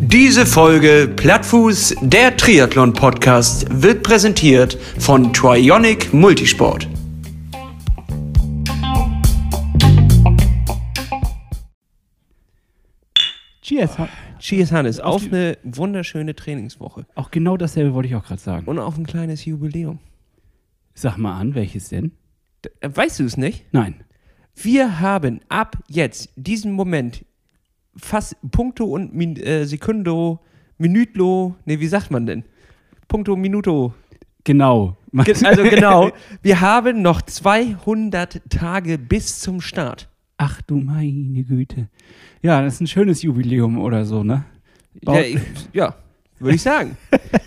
Diese Folge Plattfuß, der Triathlon-Podcast, wird präsentiert von Trionic Multisport. Cheers. Cheers, Hannes, Auf auf eine wunderschöne Trainingswoche Auch genau dasselbe wollte ich auch gerade sagen. und auf ein kleines Jubiläum. Sag mal an, welches denn? D- äh, Weißt du es nicht? Nein. Wir haben ab jetzt, diesen Moment, fast Punkto und Min äh, Sekundo, Minütlo, nee, wie sagt man denn? Punkto, Minuto. Genau. Ge- Also genau, wir haben noch 200 Tage bis zum Start. Ach du meine Güte. Ja, das ist ein schönes Jubiläum oder so, ne? Ja, ich, ja würde ich sagen.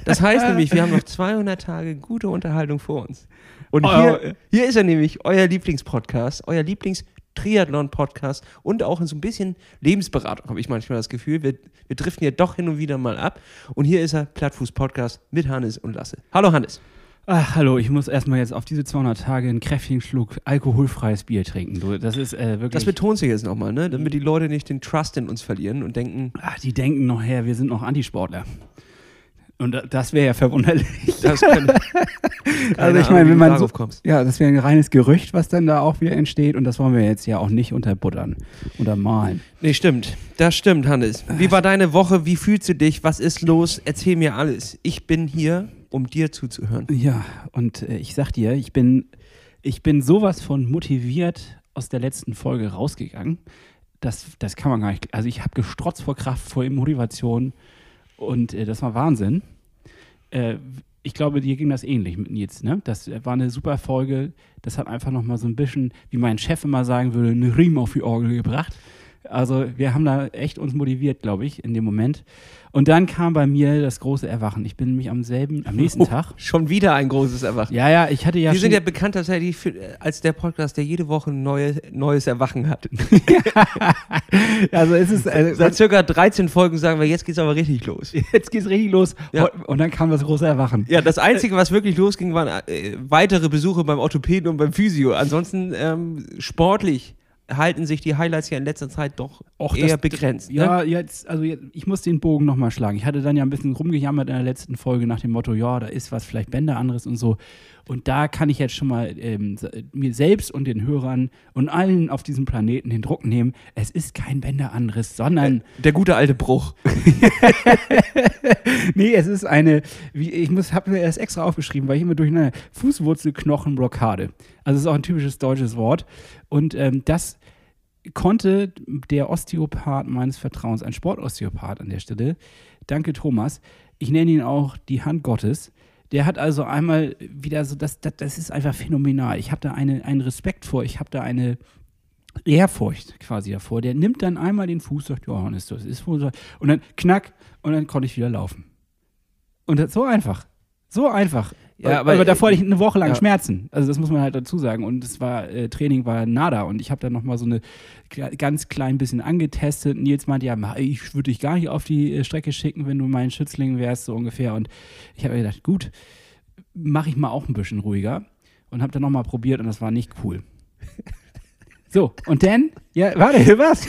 Das heißt nämlich, wir haben noch 200 Tage gute Unterhaltung vor uns. Und Oh, hier, hier ist er nämlich, euer Lieblingspodcast, euer Lieblings-Triathlon-Podcast und auch so ein bisschen Lebensberatung, habe ich manchmal das Gefühl. Wir, wir driften ja doch hin und wieder mal ab. Und hier ist er, Plattfuß-Podcast mit Hannes und Lasse. Hallo Hannes. Ach, hallo, ich muss erstmal jetzt auf diese 200 Tage einen kräftigen Schluck alkoholfreies Bier trinken. Du, das ist äh, wirklich. Das betonst du jetzt nochmal, ne? damit die Leute nicht den Trust in uns verlieren und denken, Ach, die denken noch her, wir sind noch Antisportler. Und da- das wäre ja verwunderlich. das kann, Also ich meine, wenn man so, kommst. ja, das wäre ein reines Gerücht, was dann da auch wieder entsteht und das wollen wir jetzt ja auch nicht unterbuttern, untermalen. Nee, stimmt. Das stimmt, Hannes. Wie war deine Woche? Wie fühlst du dich? Was ist los? Erzähl mir alles. Ich bin hier, um dir zuzuhören. Ja, und äh, ich sag dir, ich bin, ich bin sowas von motiviert aus der letzten Folge rausgegangen. Das, das kann man gar nicht. Also ich habe gestrotzt vor Kraft, vor Motivation und äh, das war Wahnsinn. Äh, ich glaube, dir ging das ähnlich mit Nils, ne? Das war eine super Folge. Das hat einfach nochmal so ein bisschen, wie mein Chef immer sagen würde, einen Riemen auf die Orgel gebracht. Also wir haben da echt uns motiviert, glaube ich, in dem Moment. Und dann kam bei mir das große Erwachen. Ich bin nämlich am selben, am nächsten Tag. Schon wieder ein großes Erwachen. Ja, ja, ich hatte ja Wir sind ja bekannt als der Podcast, der jede Woche ein neue, neues Erwachen hat. also es ist, äh, Seit circa 13 Folgen sagen wir, jetzt geht's aber richtig los. jetzt geht's richtig los. Ja. Und dann kam das große Erwachen. Ja, das Einzige, was wirklich losging, waren äh, weitere Besuche beim Orthopäden und beim Physio. Ansonsten ähm, sportlich halten sich die Highlights ja in letzter Zeit doch Och, eher das- begrenzt. Ne? Ja, jetzt, also jetzt, ich muss den Bogen nochmal schlagen. Ich hatte dann ja ein bisschen rumgejammert in der letzten Folge nach dem Motto, ja, da ist was vielleicht Bänder anderes und so. Und da kann ich jetzt schon mal ähm, mir selbst und den Hörern und allen auf diesem Planeten den Druck nehmen. Es ist kein Bänder anderes, sondern Der gute alte Bruch. nee, es ist eine, wie, ich habe mir das extra aufgeschrieben, weil ich immer durcheinander, Fußwurzelknochenblockade. Also es ist auch ein typisches deutsches Wort. Und ähm, das konnte der Osteopath meines Vertrauens, ein Sportosteopath an der Stelle, danke Thomas, ich nenne ihn auch die Hand Gottes, der hat also einmal wieder so, das, das, das ist einfach phänomenal. Ich habe da eine, einen Respekt vor, ich habe da eine Ehrfurcht quasi davor. Der nimmt dann einmal den Fuß, sagt, ja, Hannes, das ist wohl so. Und dann knack, und dann konnte ich wieder laufen. Und das, so einfach. So einfach. Ja, aber, aber- davor hatte ich eine Woche lang ja. Schmerzen. Also das muss man halt dazu sagen. Und das war, äh, Training war nada. Und ich habe dann nochmal so eine ganz klein bisschen angetestet. Nils meinte, ja, ich würde dich gar nicht auf die äh, Strecke schicken, wenn du mein Schützling wärst, so ungefähr. Und ich habe mir gedacht, gut, mache ich mal auch ein bisschen ruhiger. Und habe dann nochmal probiert und das war nicht cool. So, und dann, ja, warte, was?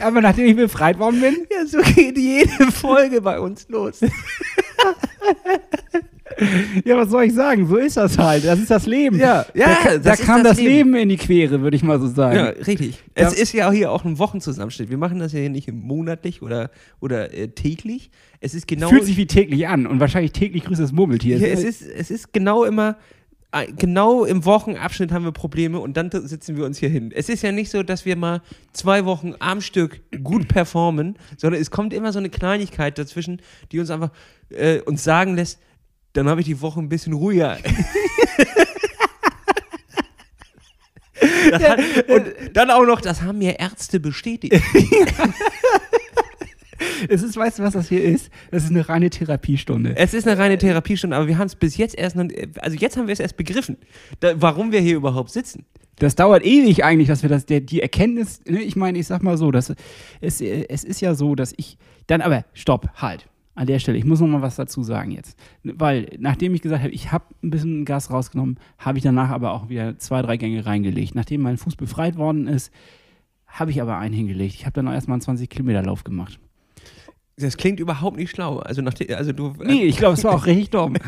Aber nachdem ich befreit worden bin, Ja, so geht jede Folge bei uns los. ja, was soll ich sagen? So ist das halt. Das ist das Leben. Ja, ja, da, da kam das das Leben. Leben. in die Quere, würde ich mal so sagen. Ja, richtig. Ja. Es ist ja hier auch ein Wochenzusammenschnitt. Wir machen das ja hier nicht monatlich oder, oder äh, täglich. Es ist genau. Fühlt sich wie täglich an und wahrscheinlich täglich grüßt das Murmeltier. ja, es, ist, es ist genau immer. äh, Genau im Wochenabschnitt haben wir Probleme und dann sitzen wir uns hier hin. Es ist ja nicht so, dass wir mal zwei Wochen am Stück gut performen, sondern es kommt immer so eine Kleinigkeit dazwischen, die uns einfach äh, uns sagen lässt, dann habe ich die Woche ein bisschen ruhiger. Hat, und dann auch noch, das haben mir Ärzte bestätigt. es ist, weißt du, was das hier ist? Das ist eine reine Therapiestunde. Es ist eine reine Therapiestunde, aber wir haben es bis jetzt erst noch, also jetzt haben wir es erst begriffen, da, warum wir hier überhaupt sitzen. Das dauert ewig eigentlich, dass wir das, der, die Erkenntnis, ne, ich meine, ich sag mal so, dass es, es ist ja so, dass ich, dann aber, stopp, halt, an der Stelle, ich muss noch mal was dazu sagen jetzt. Weil, nachdem ich gesagt habe, ich habe ein bisschen Gas rausgenommen, habe ich danach aber auch wieder zwei, drei Gänge reingelegt. Nachdem mein Fuß befreit worden ist, habe ich aber einen hingelegt. Ich habe dann auch erstmal einen 20-Kilometer-Lauf gemacht. Das klingt überhaupt nicht schlau. Also, nach, also du. äh, Nee, ich glaube, es war auch richtig dumm.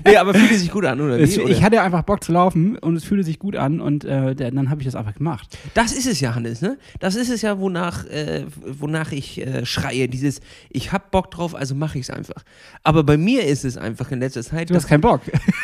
nee, aber fühlt sich gut an, oder? Wie, Es, oder? ich hatte einfach Bock zu laufen und es fühlte sich gut an und äh, dann habe ich das einfach gemacht. Das ist es ja, Hannes, ne? Das ist es ja, wonach, äh, wonach ich äh, schreie. Dieses, ich hab Bock drauf, also mache ich es einfach. Aber bei mir ist es einfach in letzter Zeit. Du hast keinen Bock.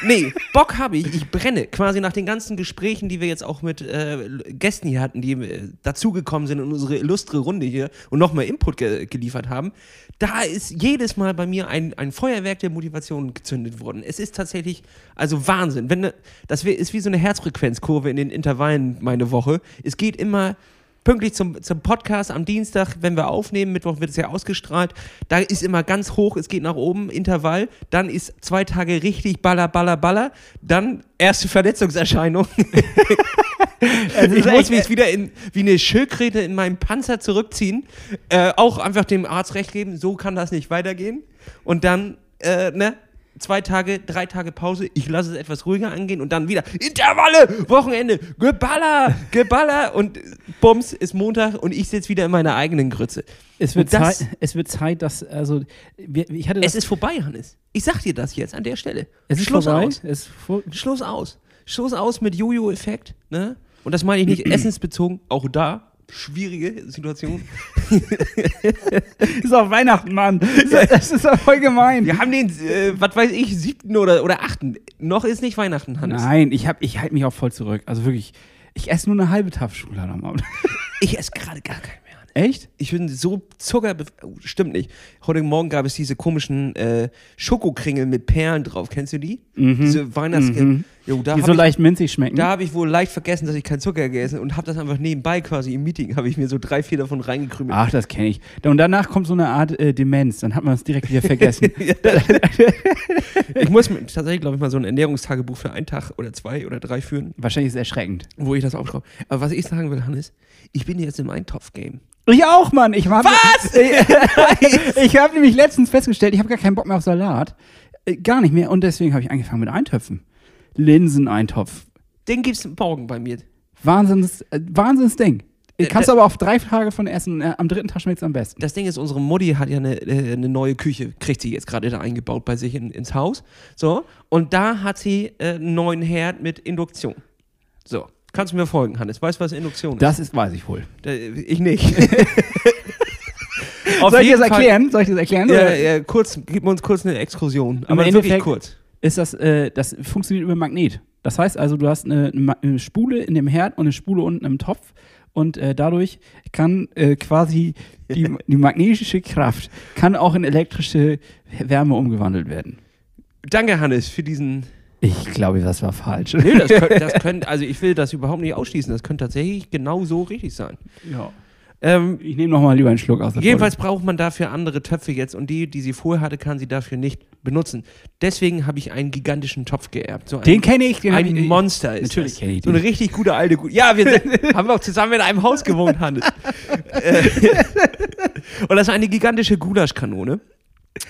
nee, Bock habe ich. Ich brenne. Quasi nach den ganzen Gesprächen, die wir jetzt auch mit äh, Gästen hier hatten, die äh, dazugekommen sind in unsere illustre Runde hier und nochmal Input ge geliefert haben. Da ist jedes Mal bei mir ein, ein Feuerwerk der Motivation gezündet worden. Es ist tatsächlich, also Wahnsinn. Wenn, ne- das ist wie so eine Herzfrequenzkurve in den Intervallen meine Woche. Es geht immer pünktlich zum, zum Podcast am Dienstag, wenn wir aufnehmen, Mittwoch wird es ja ausgestrahlt, da ist immer ganz hoch, es geht nach oben, Intervall, dann ist zwei Tage richtig baller, baller, baller, dann erste Verletzungserscheinung. ich muss mich wieder in, wie eine Schildkröte in meinem Panzer zurückziehen, äh, auch einfach dem Arzt recht geben, so kann das nicht weitergehen und dann, äh, ne, zwei Tage, drei Tage Pause, ich lasse es etwas ruhiger angehen und dann wieder Intervalle, Wochenende, Geballer, Geballer und Bums ist Montag und ich sitze wieder in meiner eigenen Grütze. Es wird, das- Zeit, es wird Zeit, dass, also, wir, ich hatte das, Es ist vorbei, Hannes. Ich sag dir das jetzt an der Stelle. es ist Schluss vorbei. aus. Es Schluss aus. Schluss aus mit Jojo-Effekt, ne? Und das meine ich nicht essensbezogen, auch da. Schwierige Situation. ist auch Weihnachten, Mann. Das, ist doch voll gemein. Wir haben den, äh, was weiß ich, siebten oder, oder achten. Noch ist nicht Weihnachten, Hannes. Nein, ich, hab- ich halte mich auch voll zurück. Also wirklich, ich esse nur eine halbe Tafel Schokolade am Abend. Ich esse gerade gar keinen. Echt? Ich bin so Zucker. Oh, stimmt nicht. Heute Morgen gab es diese komischen äh, Schokokringel mit Perlen drauf. Kennst du die? Diese Weihnachts. Mhm. Jo, da Die so ich, leicht minzig schmecken. Da habe ich wohl leicht vergessen, dass ich keinen Zucker gegessen und habe das einfach nebenbei quasi im Meeting, habe ich mir so drei, vier davon reingekrümelt. Ach, das kenne ich. Und danach kommt so eine Art äh, Demenz. Dann hat man es direkt wieder vergessen. Ich muss mir tatsächlich, glaube ich, mal so ein Ernährungstagebuch für einen Tag oder zwei oder drei führen, Wahrscheinlich ist es erschreckend. wo ich das aufschreibe. Aber was ich sagen will, Hannes, ich bin jetzt im Eintopf-Game. Ich auch, Mann. Ich hab, Was? ich habe nämlich letztens festgestellt, ich habe gar keinen Bock mehr auf Salat. Äh, Gar nicht mehr. Und deswegen habe ich angefangen mit Eintöpfen. Linseneintopf. Den gibt's morgen bei mir. Wahnsinns, äh, Wahnsinnsding. Äh, Kannst du aber auf drei Tage von essen. Äh, am dritten Tag schmeckt es am besten. Das Ding ist, unsere Mutti hat ja eine, äh, eine neue Küche, kriegt sie jetzt gerade da eingebaut bei sich in, ins Haus. So, und da hat sie äh, einen neuen Herd mit Induktion. So, kannst du mir folgen, Hannes? Weißt du, was Induktion ist? Das ist, weiß ich wohl. Da- Ich nicht. Soll ich jeden das Fall- erklären? Soll ich das erklären? Ja, ja, kurz, gib uns kurz eine Exkursion. Aber wirklich kurz. Ist das, äh, das funktioniert über Magnet. Das heißt also, du hast eine, eine Spule in dem Herd und eine Spule unten im Topf. Und äh, dadurch kann äh, quasi die, die magnetische Kraft kann auch in elektrische Wärme umgewandelt werden. Danke, Hannes, für diesen. Ich glaube, das war falsch. Nee, das könnte, das könnte, also ich will das überhaupt nicht ausschließen. Das könnte tatsächlich genau so richtig sein. Ja. Ähm, Ich nehme nochmal lieber einen Schluck aus der jedenfalls braucht man dafür andere Töpfe jetzt und die, die sie vorher hatte, kann sie dafür nicht benutzen. Deswegen habe ich einen gigantischen Topf geerbt. So. Den kenne ich. Den ein ich, Monster ist Natürlich das. kenn ich So eine den. richtig gute alte. Gu ja, wir sind, haben auch zusammen in einem Haus gewohnt, Hannes. Äh, und das ist eine gigantische Gulaschkanone.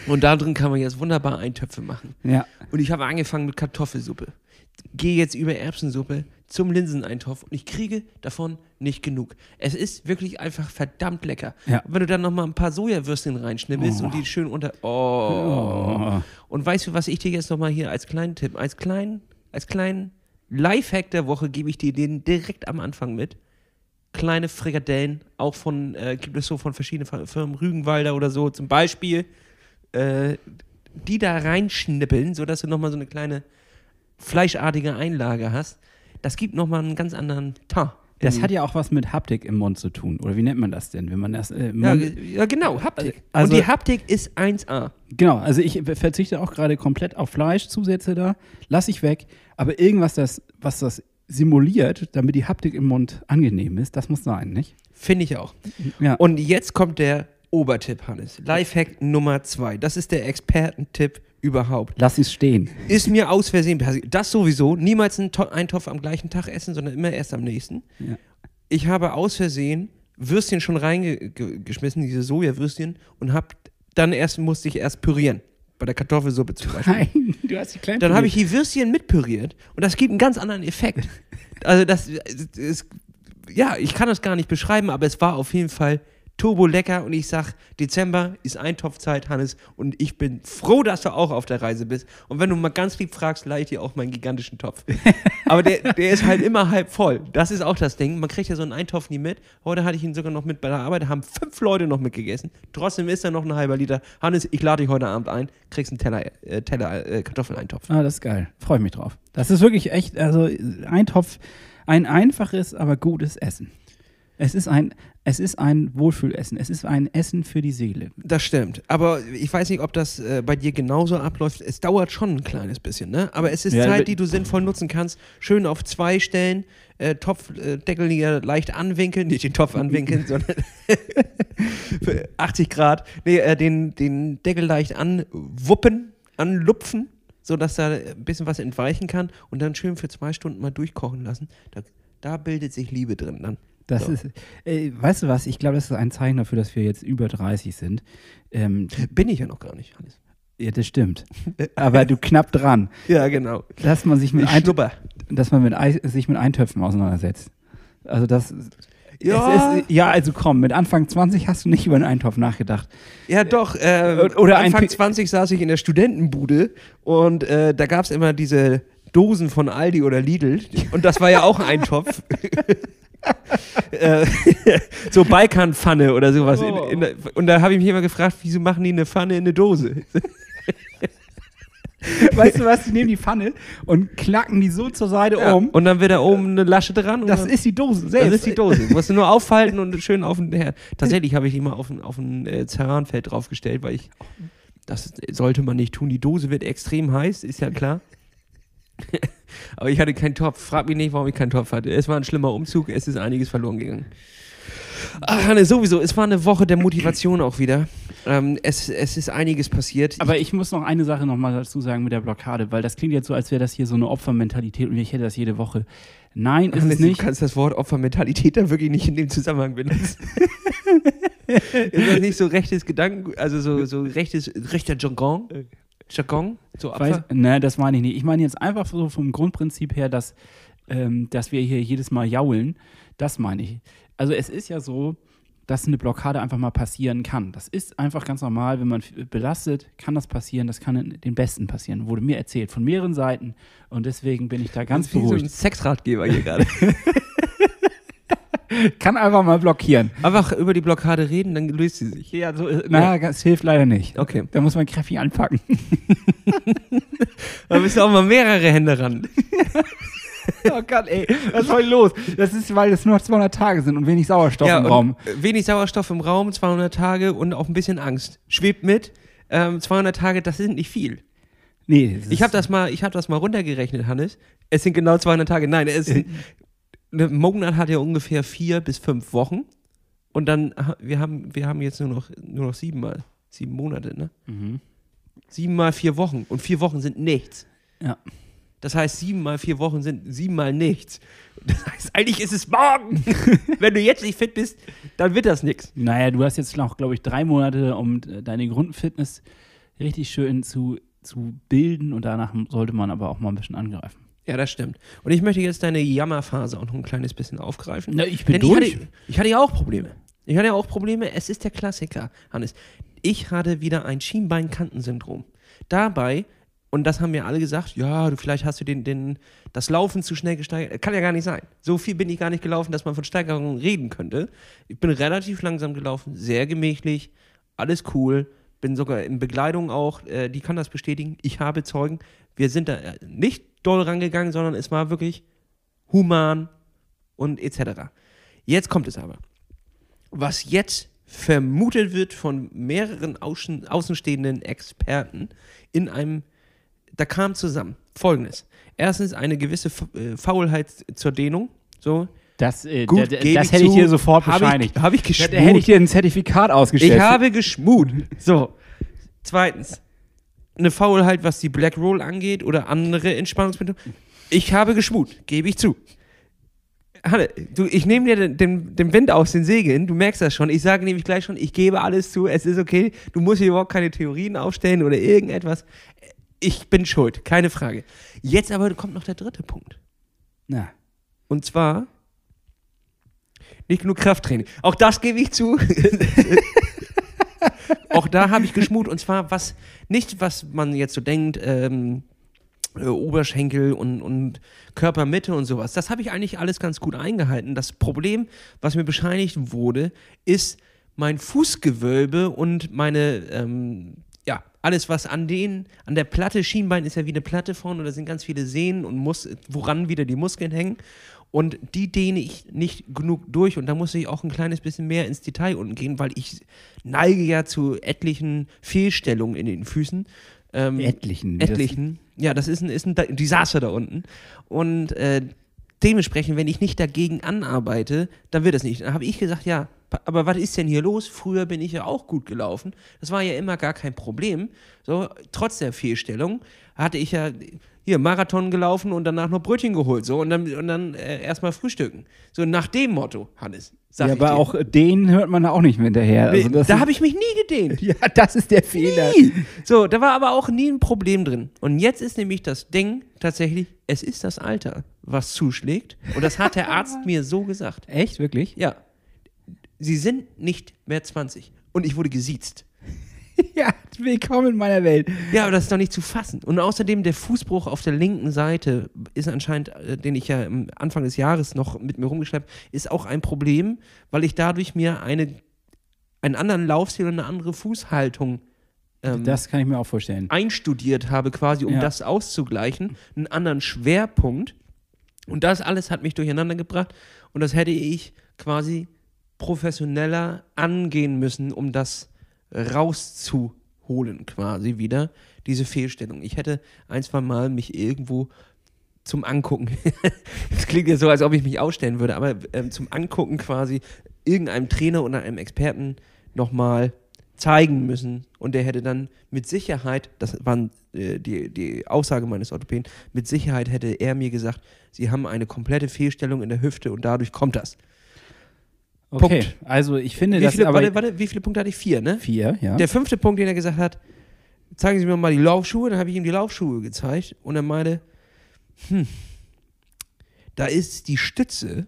Und da drin kann man jetzt wunderbar Eintöpfe machen. Ja. Und ich habe angefangen mit Kartoffelsuppe. Gehe jetzt über Erbsensuppe zum Linseneintopf und ich kriege davon nicht genug. Es ist wirklich einfach verdammt lecker. Ja. Und wenn du dann noch mal ein paar Sojawürstchen reinschnibbelst und die schön unter. Oh. Oh. Und weißt du, was ich dir jetzt noch mal hier als kleinen Tipp, als kleinen, als kleinen Lifehack der Woche gebe ich dir den direkt am Anfang mit. Kleine Frikadellen, auch von, äh, gibt es so von verschiedenen Fir- Firmen, Rügenwalder oder so zum Beispiel, äh, die da reinschnippeln, sodass du nochmal so eine kleine fleischartige Einlage hast. Das gibt nochmal einen ganz anderen Teint. Das hat ja auch was mit Haptik im Mund zu tun. Oder wie nennt man das denn, wenn man das äh, ja, ja, genau, Haptik. Also- Und die Haptik ist 1A. Genau, also ich verzichte auch gerade komplett auf Fleischzusätze da, lasse ich weg, aber irgendwas, das, was das simuliert, damit die Haptik im Mund angenehm ist, das muss sein, nicht? Finde ich auch. Ja. Und jetzt kommt der Obertipp, Hannes. Lifehack Nummer zwei. Das ist der Expertentipp überhaupt. Lass es stehen. Ist mir aus Versehen passiert. Das sowieso. Niemals einen To- Eintopf am gleichen Tag essen, sondern immer erst am nächsten. Ja. Ich habe aus Versehen Würstchen schon reingeschmissen, diese Sojawürstchen, und hab dann erst musste ich erst pürieren. Bei der Kartoffelsuppe zum Beispiel. Nein, du hast die kleinen. Dann habe ich die Würstchen mitpüriert und das gibt einen ganz anderen Effekt. Also das ist ja, ich kann das gar nicht beschreiben, aber es war auf jeden Fall turbo lecker und ich sag, Dezember ist Eintopfzeit, Hannes, und ich bin froh, dass du auch auf der Reise bist. Und wenn du mal ganz lieb fragst, leih ich dir auch meinen gigantischen Topf. aber der, der ist halt immer halb voll. Das ist auch das Ding. Man kriegt ja so einen Eintopf nie mit. Heute hatte ich ihn sogar noch mit bei der Arbeit, da haben fünf Leute noch mitgegessen. Trotzdem ist er noch ein halber Liter. Hannes, ich lade dich heute Abend ein, kriegst einen Teller, äh, Teller äh, Kartoffeleintopf. Ah, das ist geil. Freue mich drauf. Das ist wirklich echt, also Eintopf, ein einfaches, aber gutes Essen. Es ist ein, es ist ein Wohlfühlessen. Es ist ein Essen für die Seele. Das stimmt. Aber ich weiß nicht, ob das äh, bei dir genauso abläuft. Es dauert schon ein kleines bisschen, ne? Aber es ist Ja, Zeit, die du sinnvoll nutzen kannst. Schön auf zwei Stellen, äh, Topfdeckel hier leicht anwinkeln, nicht den Topf anwinkeln, sondern für 80 Grad. Nee, äh, den, den Deckel leicht anwuppen, anlupfen, sodass da ein bisschen was entweichen kann und dann schön für zwei Stunden mal durchkochen lassen. Da, da bildet sich Liebe drin dann. Das So. ist, äh, weißt du was? Ich glaube, das ist ein Zeichen dafür, dass wir jetzt über 30 sind. Ähm, Bin ich ja noch gar nicht, Hannes. ja, das stimmt. Aber du knapp dran, Ja, genau. dass man sich mit, Ich ein, schnupper. dass man mit Ei, sich mit Eintöpfen auseinandersetzt. Also das. Ja. Ist, ja, also komm, mit Anfang 20 hast du nicht über einen Eintopf nachgedacht. Ja, doch. Äh, Oder Anfang Pi- 20 saß ich in der Studentenbude und äh, da gab es immer diese Dosen von Aldi oder Lidl und das war ja auch ein Eintopf. äh, so Balkanpfanne oder sowas. In, in der, und da habe ich mich immer gefragt, wieso machen die eine Pfanne in eine Dose? Weißt du was? Die nehmen die Pfanne und klacken die so zur Seite Ja, um. und dann wird da oben eine Lasche dran. Und Das ist die Dose das selbst. ist die Dose. Musst du nur aufhalten und schön auf den Herd. Tatsächlich habe ich die mal auf ein, auf ein äh, Ceranfeld draufgestellt, weil ich. Das sollte man nicht tun. Die Dose wird extrem heiß, ist ja klar. Aber ich hatte keinen Topf. Frag mich nicht, warum ich keinen Topf hatte. Es war ein schlimmer Umzug, es ist einiges verloren gegangen. Ach, Hanne, sowieso, es war eine Woche der Motivation auch wieder. Ähm, es, es ist einiges passiert. Aber ich muss noch eine Sache noch mal dazu sagen mit der Blockade, weil das klingt jetzt so, als wäre das hier so eine Opfermentalität und ich hätte das jede Woche. Nein, ist Hannes, es nicht. Du kannst das Wort Opfermentalität da wirklich nicht in dem Zusammenhang benutzen. ist das nicht so rechtes Gedanken, also so, so rechtes, rechter Jargon? Jargon? So Weiß, ne, das meine ich nicht. Ich meine jetzt einfach so vom Grundprinzip her, dass, ähm, dass wir hier jedes Mal jaulen. Das meine ich. Also es ist ja so, dass eine Blockade einfach mal passieren kann. Das ist einfach ganz normal, wenn man belastet, kann das passieren. Das kann in den Besten passieren. Wurde mir erzählt von mehreren Seiten und deswegen bin ich da ganz Wie so ein beruhigt. Sexratgeber hier gerade. Kann einfach mal blockieren. Einfach über die Blockade reden, dann löst sie sich. Ja, so, äh, na, das hilft leider nicht. Okay. Da muss man kräftig anpacken. Da müssen auch mal mehrere Hände ran. oh Gott, ey, was ist heute los? Das ist, weil es nur noch 200 Tage sind und wenig Sauerstoff im und Raum. Wenig Sauerstoff im Raum, 200 Tage und auch ein bisschen Angst. Schwebt mit. Ähm, 200 Tage, das sind nicht viel. Nee, das Ich habe ist- das mal, ich habe das mal runtergerechnet, Hannes. Es sind genau 200 Tage. Nein, es sind, ein Monat hat ja ungefähr vier bis fünf Wochen. Und dann, wir haben, wir haben jetzt nur noch, nur noch sieben Mal, sieben Monate, ne? Mhm. Sieben mal vier Wochen. Und vier Wochen sind nichts. Ja. Das heißt, sieben mal vier Wochen sind sieben mal nichts. Das heißt, eigentlich ist es morgen. Wenn du jetzt nicht fit bist, dann wird das nichts. Naja, du hast jetzt noch, glaube ich, drei Monate, um deine Grundfitness richtig schön zu, zu bilden und danach sollte man aber auch mal ein bisschen angreifen. Ja, das stimmt. Und ich möchte jetzt deine Jammerphase auch noch ein kleines bisschen aufgreifen. Na, ich bin Denn durch. Ich hatte, ich hatte ja auch Probleme. Ich hatte ja auch Probleme. Es ist der Klassiker, Hannes. Ich hatte wieder ein Schienbeinkantensyndrom. Dabei, und das haben mir alle gesagt, ja, du vielleicht hast du den, den, das Laufen zu schnell gesteigert. Kann ja gar nicht sein. So viel bin ich gar nicht gelaufen, dass man von Steigerungen reden könnte. Ich bin relativ langsam gelaufen, sehr gemächlich, alles cool. Bin sogar in Begleitung auch, äh, die kann das bestätigen. Ich habe Zeugen. Wir sind da äh, nicht doll rangegangen, sondern es war wirklich human und etc. Jetzt kommt es aber. Was jetzt vermutet wird von mehreren außen, außenstehenden Experten in einem, da kam zusammen Folgendes. Erstens eine gewisse äh, Faulheit zur Dehnung. So, Das, äh, Gut, da- da- das ich hätte ich dir sofort Hab ich- bescheinigt. hab ich geschmut. Da hätte ich dir ein Zertifikat ausgestellt. ich habe geschmut. So. Zweitens, eine Faulheit, was die Black Roll angeht oder andere Entspannungsmittel. Ich habe geschmut, gebe ich zu. Hanne, du, ich nehme dir den, den, den Wind aus den Segeln, du merkst das schon. Ich sage nämlich gleich schon, ich gebe alles zu, es ist okay. Du musst hier überhaupt keine Theorien aufstellen oder irgendetwas. Ich bin schuld, keine Frage. Jetzt aber kommt noch der dritte Punkt. Na, Und zwar Nicht genug Krafttraining. Auch das gebe ich zu. auch da habe ich geschmut und zwar was, nicht was man jetzt so denkt, ähm, äh, Oberschenkel und, und Körpermitte und sowas. Das habe ich eigentlich alles ganz gut eingehalten. Das Problem, was mir bescheinigt wurde, ist mein Fußgewölbe und meine, ähm, ja, alles, was an den, an der Platte, Schienbein ist ja wie eine Platte vorne und da sind ganz viele Sehnen und Mus woran wieder die Muskeln hängen. Und die dehne ich nicht genug durch und da muss ich auch ein kleines bisschen mehr ins Detail unten gehen, weil ich neige ja zu etlichen Fehlstellungen in den Füßen. Ähm, Etlichen. etlichen. Ja, das ist ein, ist ein Desaster da unten. Und äh, dementsprechend, wenn ich nicht dagegen anarbeite, dann wird das nicht. Dann habe ich gesagt, ja, aber was ist denn hier los? Früher bin ich ja auch gut gelaufen. Das war ja immer gar kein Problem. So, trotz der Fehlstellung hatte ich ja hier Marathon gelaufen und danach noch Brötchen geholt. So, und dann, und dann äh, erstmal frühstücken. So nach dem Motto, Hannes. Ja, aber dir. auch den hört man da auch nicht mehr hinterher. Also da habe ich mich nie gedehnt. ja, das ist der Fehler. Nie. So, da war aber auch nie ein Problem drin. Und jetzt ist nämlich das Ding tatsächlich, es ist das Alter, was zuschlägt. Und das hat der Arzt mir so gesagt. Echt, wirklich? Ja, Sie sind nicht mehr 20. Und ich wurde gesiezt. Ja, willkommen in meiner Welt. Ja, aber das ist doch nicht zu fassen. Und außerdem der Fußbruch auf der linken Seite ist anscheinend, äh, den ich ja am Anfang des Jahres noch mit mir rumgeschleppt, ist auch ein Problem, weil ich dadurch mir eine, einen anderen Laufstil und eine andere Fußhaltung ähm, Das kann ich mir auch vorstellen. einstudiert habe, quasi, um Ja. das auszugleichen, einen anderen Schwerpunkt. Und das alles hat mich durcheinander gebracht. Und das hätte ich quasi professioneller angehen müssen, um das rauszuholen, quasi wieder, diese Fehlstellung. Ich hätte ein, zwei Mal mich irgendwo zum Angucken, das klingt ja so, als ob ich mich ausstellen würde, aber ähm, zum Angucken quasi irgendeinem Trainer oder einem Experten nochmal zeigen müssen und der hätte dann mit Sicherheit, das war äh, die, die Aussage meines Orthopäden, mit Sicherheit hätte er mir gesagt, sie haben eine komplette Fehlstellung in der Hüfte und dadurch kommt das. Okay, Punkt. also ich finde Wie das viele, aber warte, warte, wie viele Punkte hatte ich? Vier, ne? vier, ja. Der fünfte Punkt, den er gesagt hat, zeigen Sie mir mal die Laufschuhe, dann habe ich ihm die Laufschuhe gezeigt und er meinte, hm, da ist die Stütze,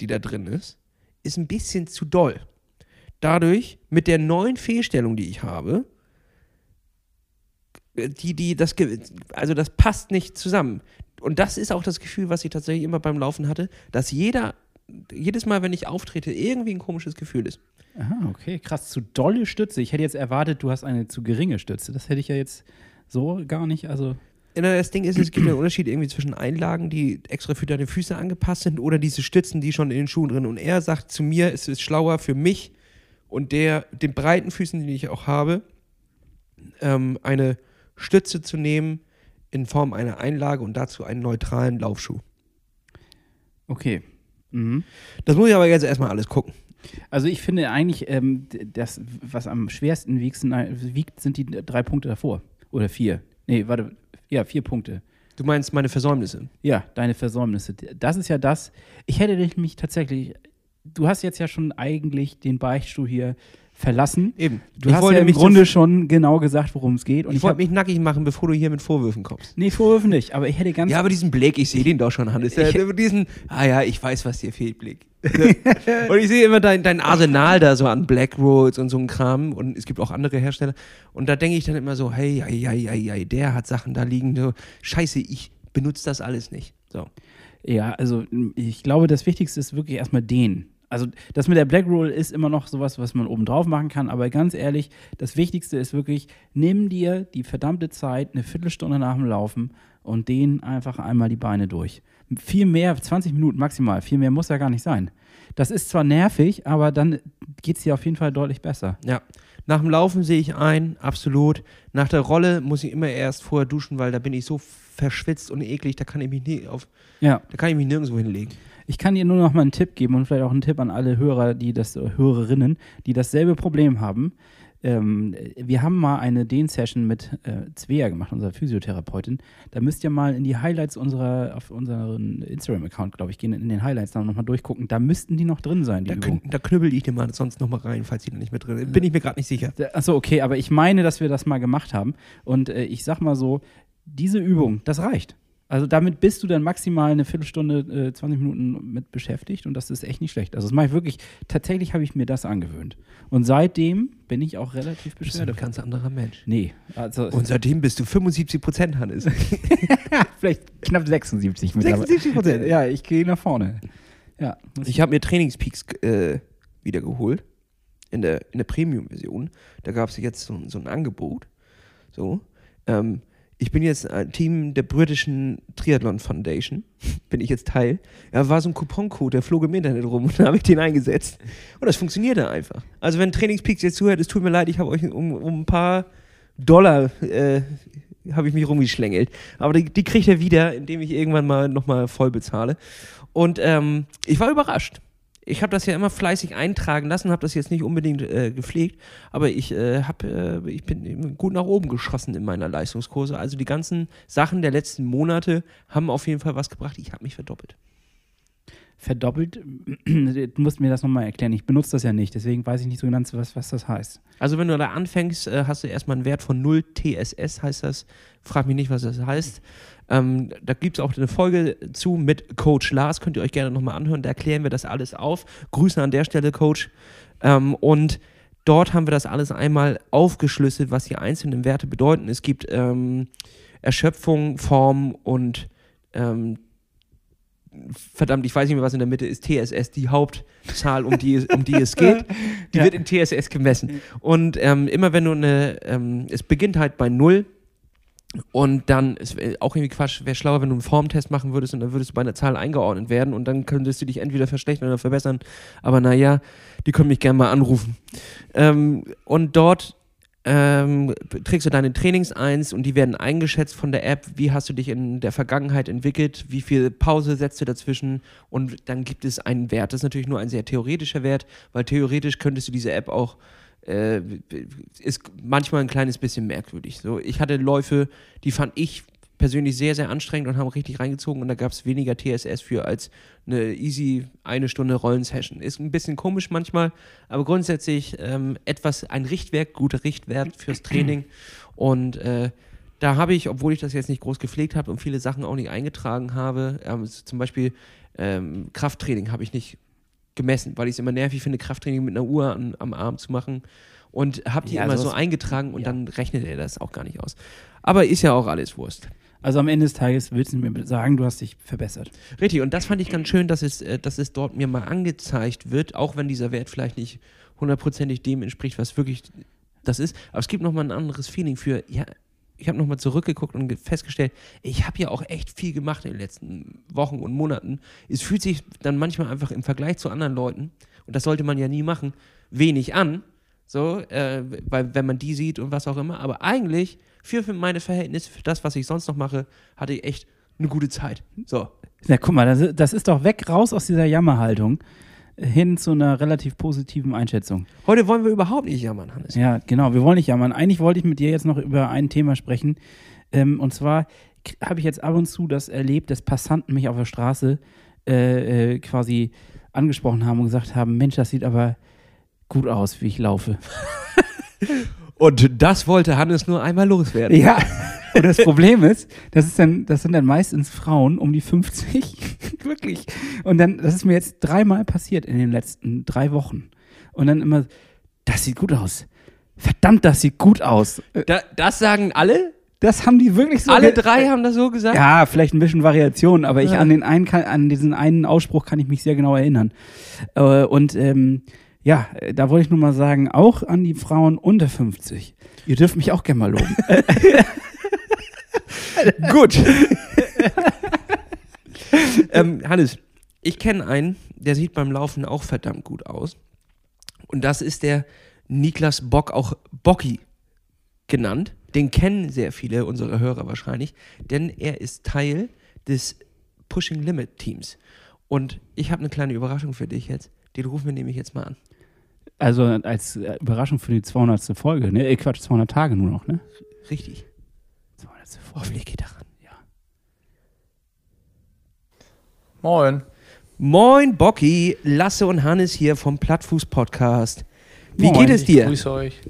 die da drin ist, ist ein bisschen zu doll. Dadurch, mit der neuen Fehlstellung, die ich habe, die, die, das, also das passt nicht zusammen. Und das ist auch das Gefühl, was ich tatsächlich immer beim Laufen hatte, dass jeder, jedes Mal, wenn ich auftrete, irgendwie ein komisches Gefühl ist. Aha, okay, krass. Zu dolle Stütze. Ich hätte jetzt erwartet, du hast eine zu geringe Stütze. Das hätte ich ja jetzt so gar nicht. Also, das Ding ist, es gibt einen Unterschied irgendwie zwischen Einlagen, die extra für deine Füße angepasst sind, oder diese Stützen, die schon in den Schuhen drin. Und er sagt zu mir, es ist schlauer für mich und der, den breiten Füßen, die ich auch habe, ähm, eine Stütze zu nehmen in Form einer Einlage und dazu einen neutralen Laufschuh. okay. Mhm. Das muss ich aber jetzt erstmal alles gucken. Also ich finde eigentlich, ähm, das, was am schwersten wiegt, sind, wiegt, sind die drei Punkte davor. Oder vier. Nee, warte. Ja, vier Punkte. Du meinst meine Versäumnisse? Ja, deine Versäumnisse. Das ist ja das. Ich hätte mich tatsächlich. Du hast jetzt ja schon eigentlich den Beichtstuhl hier verlassen. Eben. Du ich hast ja im Grunde schon genau gesagt, worum es geht. Und ich ich, wollte mich nackig machen, bevor du hier mit Vorwürfen kommst. Nee, Vorwürfe nicht, aber ich hätte ganz. Ja, aber diesen Blick, ich sehe den doch schon, Hannes. Ich- Der, diesen, ah ja, ich weiß, was dir fehlt, Blick. und ich sehe immer dein, dein Arsenal da so an Black Rolls und so ein Kram. Und es gibt auch andere Hersteller. Und da denke ich dann immer so, hey, hey, hey, hey, hey, der hat Sachen da liegen. So, Scheiße, ich benutze das alles nicht. So. Ja, also ich glaube, das Wichtigste ist wirklich erstmal den. Also das mit der Black Roll ist immer noch sowas, was man oben drauf machen kann, aber ganz ehrlich, das Wichtigste ist wirklich, nimm dir die verdammte Zeit, eine Viertelstunde nach dem Laufen und dehn einfach einmal die Beine durch. Viel mehr, 20 Minuten maximal, viel mehr muss ja gar nicht sein. Das ist zwar nervig, aber dann geht es dir auf jeden Fall deutlich besser. Ja. Nach dem Laufen sehe ich ein, absolut. Nach der Rolle muss ich immer erst vorher duschen, weil da bin ich so verschwitzt und eklig, da kann ich mich nie auf, Ja. da kann ich mich nirgendwo hinlegen. Ich kann dir nur noch mal einen Tipp geben und vielleicht auch einen Tipp an alle Hörer, die das, äh, Hörerinnen, die dasselbe Problem haben. Ähm, wir haben mal eine Dehn-Session mit äh, Svea gemacht, unserer Physiotherapeutin. Da müsst ihr mal in die Highlights unserer, auf unseren Instagram-Account, glaube ich, gehen, in den Highlights dann nochmal durchgucken. Da müssten die noch drin sein, die Da, Übungen. kn da knüppel ich dir mal sonst noch mal rein, falls die da nicht mehr drin sind. Bin ich mir gerade nicht sicher. Achso, okay, aber ich meine, dass wir das mal gemacht haben. Und äh, ich sag mal so, diese Übung, das reicht. Also damit bist du dann maximal eine Viertelstunde, äh, 20 Minuten mit beschäftigt und das ist echt nicht schlecht. Also das mache ich wirklich, tatsächlich habe ich mir das angewöhnt. Und seitdem bin ich auch relativ Du bist ein ganz anderer Mensch. Nee, also Und seitdem bist du 75 Prozent, Hannes. vielleicht knapp 76 mittlerweile. 76%. Ja, ich gehe nach vorne. Ja. Ich habe mir Trainingspeaks äh, wieder geholt. In der, in der Premium-Version. Da gab es jetzt so, so ein Angebot. So. Ähm, ich bin jetzt ein Team der britischen Triathlon Foundation. bin ich jetzt Teil. Ja, war so ein Couponcode, der flog im Internet rum und da habe ich den eingesetzt. Und das funktionierte einfach. Also, wenn Trainingspeaks jetzt zuhört, es tut mir leid, ich habe euch um, um ein paar Dollar äh, habe ich mich rumgeschlängelt. Aber die, die kriegt er wieder, indem ich irgendwann mal nochmal voll bezahle. Und ähm, ich war überrascht. Ich habe das ja immer fleißig eintragen lassen, habe das jetzt nicht unbedingt äh, gepflegt, aber ich, äh, hab, äh, ich bin gut nach oben geschossen in meiner Leistungskurse. Also die ganzen Sachen der letzten Monate haben auf jeden Fall was gebracht. Ich habe mich verdoppelt. Verdoppelt, du musst mir das nochmal erklären. Ich benutze das ja nicht, deswegen weiß ich nicht so ganz, was, was das heißt. Also wenn du da anfängst, äh, hast du erstmal einen Wert von 0 TSS, heißt das. Frag mich nicht, was das heißt. Ähm, da gibt es auch eine Folge zu mit Coach Lars, könnt ihr euch gerne nochmal anhören. Da klären wir das alles auf. Grüße an der Stelle, Coach. Ähm, und dort haben wir das alles einmal aufgeschlüsselt, was die einzelnen Werte bedeuten. Es gibt ähm, Erschöpfung, Form und ähm, verdammt, ich weiß nicht mehr, was in der Mitte ist, TSS, die Hauptzahl, um die, um die es geht, die Ja. wird in TSS gemessen. Und ähm, immer wenn du eine, ähm, es beginnt halt bei Null und dann, ist auch irgendwie Quatsch, wäre schlauer, wenn du einen Formtest machen würdest und dann würdest du bei einer Zahl eingeordnet werden und dann könntest du dich entweder verschlechtern oder verbessern. Aber naja, die können mich gerne mal anrufen. Ähm, und dort ähm, trägst du deine Trainings eins und die werden eingeschätzt von der App. Wie hast du dich in der Vergangenheit entwickelt? Wie viel Pause setzt du dazwischen? Und dann gibt es einen Wert. Das ist natürlich nur ein sehr theoretischer Wert, weil theoretisch könntest du diese App auch äh, ist manchmal ein kleines bisschen merkwürdig. So, ich hatte Läufe, die fand ich persönlich sehr, sehr anstrengend und haben richtig reingezogen und da gab es weniger TSS für als eine easy eine Stunde Rollensession. Ist ein bisschen komisch manchmal, aber grundsätzlich ähm, etwas, ein Richtwert, guter Richtwert fürs Training und äh, da habe ich, obwohl ich das jetzt nicht groß gepflegt habe und viele Sachen auch nicht eingetragen habe, s- zum Beispiel ähm, Krafttraining habe ich nicht gemessen, weil ich es immer nervig finde, Krafttraining mit einer Uhr an, am Arm zu machen. Und habe die Ja, immer so eingetragen und ja. dann rechnet er das auch gar nicht aus. Aber ist ja auch alles Wurst. Also am Ende des Tages willst du mir sagen, du hast dich verbessert. Richtig, und das fand ich ganz schön, dass es, äh, dass es dort mir mal angezeigt wird, auch wenn dieser Wert vielleicht nicht hundertprozentig dem entspricht, was wirklich das ist. Aber es gibt nochmal ein anderes Feeling für, ja, ich habe nochmal zurückgeguckt und ge- festgestellt, ich habe ja auch echt viel gemacht in den letzten Wochen und Monaten. Es fühlt sich dann manchmal einfach im Vergleich zu anderen Leuten, und das sollte man ja nie machen, wenig an, so, äh, weil wenn man die sieht und was auch immer. Aber eigentlich, für, für meine Verhältnisse, für das, was ich sonst noch mache, hatte ich echt eine gute Zeit. So. Na, guck mal, das, das ist doch weg raus aus dieser Jammerhaltung hin zu einer relativ positiven Einschätzung. Heute wollen wir überhaupt nicht jammern, Hannes. Ja, genau, wir wollen nicht jammern. Eigentlich wollte ich mit dir jetzt noch über ein Thema sprechen. Ähm, und zwar habe ich jetzt ab und zu das erlebt, dass Passanten mich auf der Straße äh, äh, quasi angesprochen haben und gesagt haben: Mensch, das sieht aber gut aus, wie ich laufe. Und das wollte Hannes nur einmal loswerden. Ja. Und das Problem ist, das, ist dann, das sind dann meistens Frauen um die 50. Wirklich. Und dann, das ist mir jetzt dreimal passiert in den letzten drei Wochen. Und dann immer, das sieht gut aus. Verdammt, das sieht gut aus. Äh, Da, das sagen alle? Das haben die wirklich so. Alle drei haben das so gesagt? Ja, vielleicht ein bisschen Variation, aber ich Ja. an den einen an diesen einen Ausspruch kann ich mich sehr genau erinnern. Äh, und ähm, ja, äh, da wollte ich nur mal sagen, auch an die Frauen unter 50. Ihr dürft mich auch gerne mal loben. Gut. ähm, Hannes, ich kenne einen, der sieht beim Laufen auch verdammt gut aus. Und das ist der Niklas Bock, auch Bocki genannt. Den kennen sehr viele unserer Hörer wahrscheinlich, denn er ist Teil des Pushing Limit Teams. Und ich habe eine kleine Überraschung für dich jetzt. Den rufen wir nämlich jetzt mal an. Also als äh, Überraschung für die 200. Folge, ne? Äh, Quatsch, 200 Tage nur noch, ne? Richtig. 200. Folge. Hoffentlich geht er ran. Ja. Moin. Moin, Bocki, Lasse und Hannes hier vom Plattfuß Podcast. Wie Moin, geht es Ich dir? grüße euch.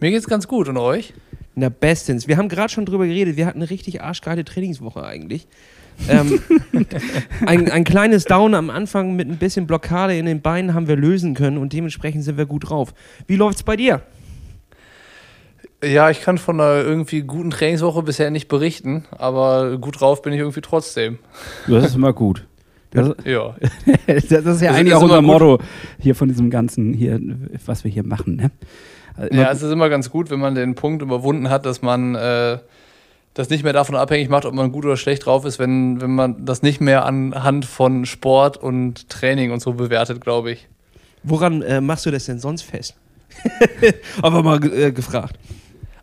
Mir geht's ganz gut und euch? Na, bestens. Wir haben gerade schon drüber geredet. Wir hatten eine richtig arschgeile Trainingswoche eigentlich. Ähm, ein, ein kleines Down am Anfang mit ein bisschen Blockade in den Beinen haben wir lösen können und dementsprechend sind wir gut drauf. Wie läuft's bei dir? Ja, ich kann von einer irgendwie guten Trainingswoche bisher nicht berichten, aber gut drauf bin ich irgendwie trotzdem. Das ist immer gut. Das, Ja. das ist ja Das eigentlich ist auch unser. Motto hier von diesem ganzen hier, was wir hier machen. Ne? Also Ja, es ist immer ganz gut, wenn man den Punkt überwunden hat, dass man äh, das nicht mehr davon abhängig macht, ob man gut oder schlecht drauf ist, wenn, wenn man das nicht mehr anhand von Sport und Training und so bewertet, glaube ich. Woran äh, machst du das denn sonst fest? Aber mal äh, gefragt.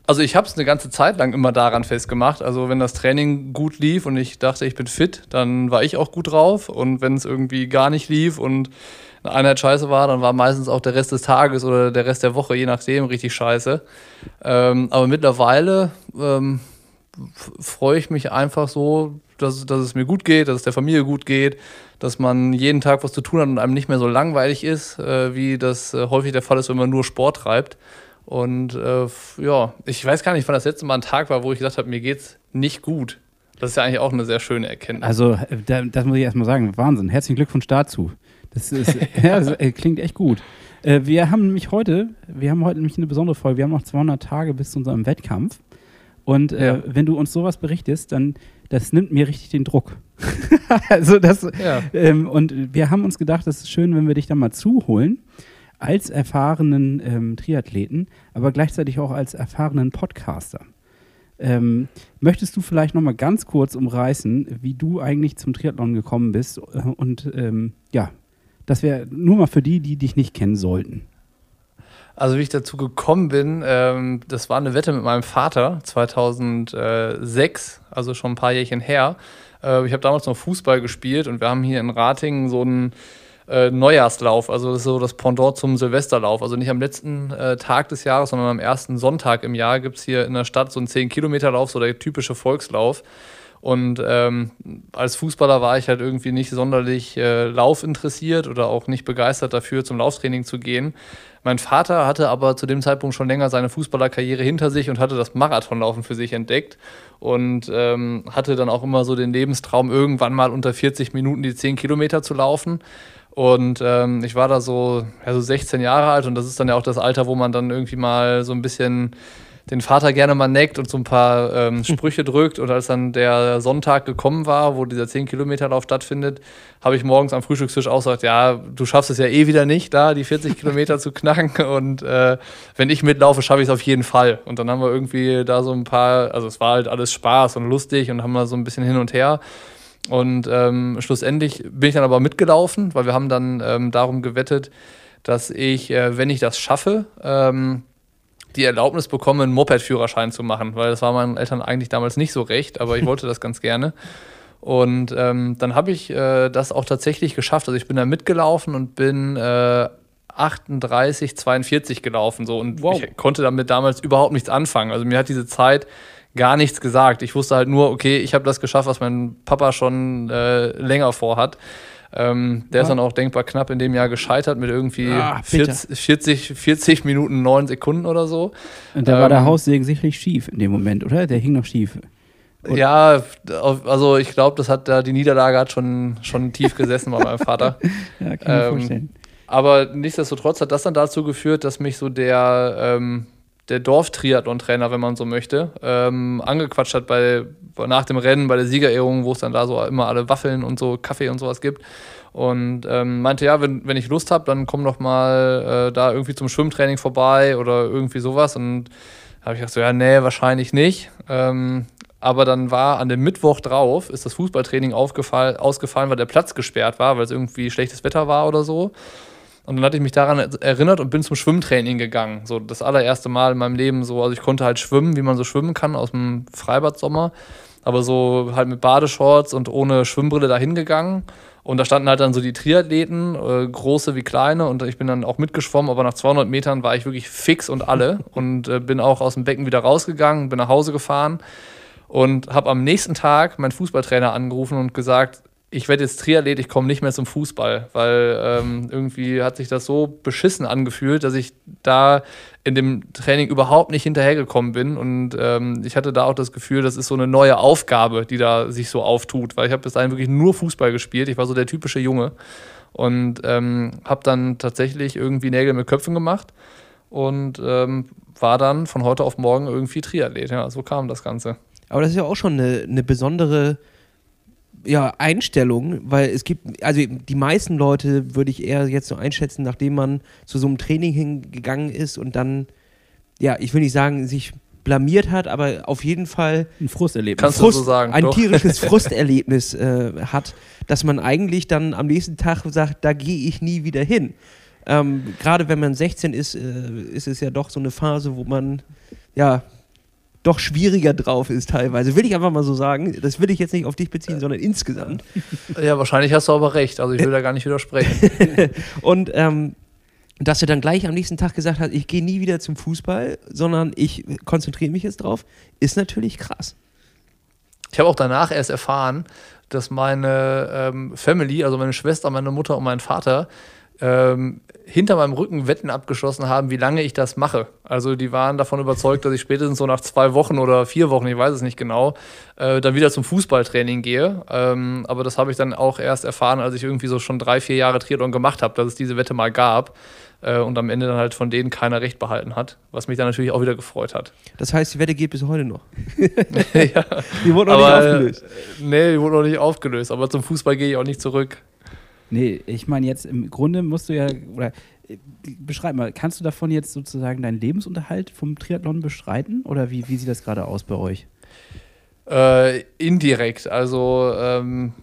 Also ich habe es eine ganze Zeit lang immer daran festgemacht. Also wenn das Training gut lief und ich dachte, ich bin fit, dann war ich auch gut drauf. Und wenn es irgendwie gar nicht lief und eine Einheit scheiße war, dann war meistens auch der Rest des Tages oder der Rest der Woche, je nachdem, richtig scheiße. Ähm, aber mittlerweile ähm, freue ich mich einfach so, dass, dass es mir gut geht, dass es der Familie gut geht, dass man jeden Tag was zu tun hat und einem nicht mehr so langweilig ist, äh, wie das äh, häufig der Fall ist, wenn man nur Sport treibt. Und äh, ja, ich weiß gar nicht, wann das letzte Mal ein Tag war, wo ich gesagt habe, mir geht's nicht gut. Das ist ja eigentlich auch eine sehr schöne Erkenntnis. Also, äh, da, das muss ich erstmal sagen. Wahnsinn. Herzlichen Glückwunsch dazu. Das, ist, ja, das äh, klingt echt gut. Äh, wir haben nämlich heute, wir haben heute nämlich eine besondere Folge. Wir haben noch 200 Tage bis zu unserem Wettkampf. Und äh, Ja. wenn du uns sowas berichtest, dann das nimmt mir richtig den Druck. also das, Ja. ähm, und wir haben uns gedacht, das ist schön, wenn wir dich da mal zuholen als erfahrenen ähm, Triathleten, aber gleichzeitig auch als erfahrenen Podcaster. Ähm, möchtest du vielleicht noch mal ganz kurz umreißen, wie du eigentlich zum Triathlon gekommen bist? Äh, Und ähm, ja, das wäre nur mal für die, die dich nicht kennen sollten. Also wie ich dazu gekommen bin, ähm, das war eine Wette mit meinem Vater 2006, also schon ein paar Jährchen her. Äh, ich habe damals noch Fußball gespielt und wir haben hier in Ratingen so einen äh, Neujahrslauf, also das ist so das Pendant zum Silvesterlauf. Also nicht am letzten äh, Tag des Jahres, sondern am ersten Sonntag im Jahr gibt es hier in der Stadt so einen 10-Kilometer-Lauf, so der typische Volkslauf. Und ähm, als Fußballer war ich halt irgendwie nicht sonderlich äh, laufinteressiert oder auch nicht begeistert dafür, zum Lauftraining zu gehen. Mein Vater hatte aber zu dem Zeitpunkt schon länger seine Fußballerkarriere hinter sich und hatte das Marathonlaufen für sich entdeckt und ähm, hatte dann auch immer so den Lebenstraum, irgendwann mal unter 40 Minuten die 10 Kilometer zu laufen. Und ähm, ich war da so, ja, so 16 Jahre alt und das ist dann ja auch das Alter, wo man dann irgendwie mal so ein bisschen den Vater gerne mal neckt und so ein paar ähm, Sprüche drückt. Und als dann der Sonntag gekommen war, wo dieser 10-Kilometer-Lauf stattfindet, habe ich morgens am Frühstückstisch auch gesagt, ja, du schaffst es ja eh wieder nicht, da die 40 Kilometer zu knacken. Und äh, wenn ich mitlaufe, schaffe ich es auf jeden Fall. Und dann haben wir irgendwie da so ein paar, also es war halt alles Spaß und lustig und haben da so ein bisschen hin und her. Und ähm, schlussendlich bin ich dann aber mitgelaufen, weil wir haben dann ähm, darum gewettet, dass ich, äh, wenn ich das schaffe, ähm, die Erlaubnis bekomme, einen Moped-Führerschein zu machen, weil das war meinen Eltern eigentlich damals nicht so recht, aber ich wollte das ganz gerne. Und ähm, dann habe ich äh, das auch tatsächlich geschafft. Also ich bin da mitgelaufen und bin äh, 38, 42 gelaufen so und Wow. ich konnte damit damals überhaupt nichts anfangen. Also mir hat diese Zeit gar nichts gesagt. Ich wusste halt nur, okay, ich habe das geschafft, was mein Papa schon äh, länger vorhat. Ähm, der ist Ah. dann auch denkbar knapp in dem Jahr gescheitert mit irgendwie Ah, bitter. 40, 40, 40 Minuten 9 Sekunden oder so. Und da war der Ähm, Haussegen sicherlich schief in dem Moment, oder? Der hing noch schief. Und- Ja, also ich glaube, das hat da die Niederlage hat schon, schon tief gesessen bei meinem Vater. Ja, kann ich mir Ähm, vorstellen. Aber nichtsdestotrotz hat das dann dazu geführt, dass mich so der, ähm, der Dorf-Triathlon-Trainer, wenn man so möchte, ähm, angequatscht hat bei, nach dem Rennen, bei der Siegerehrung, wo es dann da so immer alle Waffeln und so Kaffee und sowas gibt. Und ähm, meinte, ja, wenn, wenn ich Lust habe, dann komm doch mal äh, da irgendwie zum Schwimmtraining vorbei oder irgendwie sowas. Und da habe ich gedacht, so, ja, nee, wahrscheinlich nicht. Ähm, aber dann war an dem Mittwoch drauf, ist das Fußballtraining ausgefallen, weil der Platz gesperrt war, weil es irgendwie schlechtes Wetter war oder so. Und dann hatte ich mich daran erinnert und bin zum Schwimmtraining gegangen. So das allererste Mal in meinem Leben so. Also ich konnte halt schwimmen, wie man so schwimmen kann aus dem Freibad-Sommer. Aber so halt mit Badeshorts und ohne Schwimmbrille dahin gegangen. Und da standen halt dann so die Triathleten, äh, große wie kleine. Und ich bin dann auch mitgeschwommen, aber nach 200 Metern war ich wirklich fix und alle. Und äh, bin auch aus dem Becken wieder rausgegangen, bin nach Hause gefahren und habe am nächsten Tag meinen Fußballtrainer angerufen und gesagt, ich werde jetzt Triathlet, ich komme nicht mehr zum Fußball, weil ähm, irgendwie hat sich das so beschissen angefühlt, dass ich da in dem Training überhaupt nicht hinterhergekommen bin. Und ähm, ich hatte da auch das Gefühl, das ist so eine neue Aufgabe, die da sich so auftut, weil ich habe bis dahin wirklich nur Fußball gespielt. Ich war so der typische Junge und ähm, habe dann tatsächlich irgendwie Nägel mit Köpfen gemacht und ähm, war dann von heute auf morgen irgendwie Triathlet. Ja, so kam das Ganze. Aber das ist ja auch schon eine, eine besondere ja, Einstellung, weil es gibt, also die meisten Leute würde ich eher jetzt so einschätzen, nachdem man zu so einem Training hingegangen ist und dann, ja, ich will nicht sagen, sich blamiert hat, aber auf jeden Fall ein Frusterlebnis. Kannst Frust, du so sagen? ein doch. tierisches Frusterlebnis äh, hat, dass man eigentlich dann am nächsten Tag sagt, da gehe ich nie wieder hin. Ähm, Gerade wenn man 16 ist, äh, ist es ja doch so eine Phase, wo man ja doch schwieriger drauf ist teilweise. Will ich einfach mal so sagen. Das will ich jetzt nicht auf dich beziehen, sondern insgesamt. Ja, wahrscheinlich hast du aber recht. Also ich will da gar nicht widersprechen. Und ähm, dass er dann gleich am nächsten Tag gesagt hat, ich gehe nie wieder zum Fußball, sondern ich konzentriere mich jetzt drauf, ist natürlich krass. Ich habe auch danach erst erfahren, dass meine ähm, Family, also meine Schwester, meine Mutter und mein Vater, ähm, hinter meinem Rücken Wetten abgeschlossen haben, wie lange ich das mache. Also die waren davon überzeugt, dass ich spätestens so nach zwei Wochen oder vier Wochen, ich weiß es nicht genau, äh, dann wieder zum Fußballtraining gehe. Ähm, aber das habe ich dann auch erst erfahren, als ich irgendwie so schon drei, vier Jahre Triathlon gemacht habe, dass es diese Wette mal gab. Äh, und am Ende dann halt von denen keiner recht behalten hat, was mich dann natürlich auch wieder gefreut hat. Das heißt, die Wette geht bis heute noch. ja. Die wurde noch Aber, nicht aufgelöst. äh, Nee, die wurde noch nicht aufgelöst, aber zum Fußball gehe ich auch nicht zurück. Nee, ich meine jetzt im Grunde musst du ja, oder äh, beschreib mal, kannst du davon jetzt sozusagen deinen Lebensunterhalt vom Triathlon bestreiten? Oder wie, wie sieht das gerade aus bei euch? Äh, indirekt, also, ähm,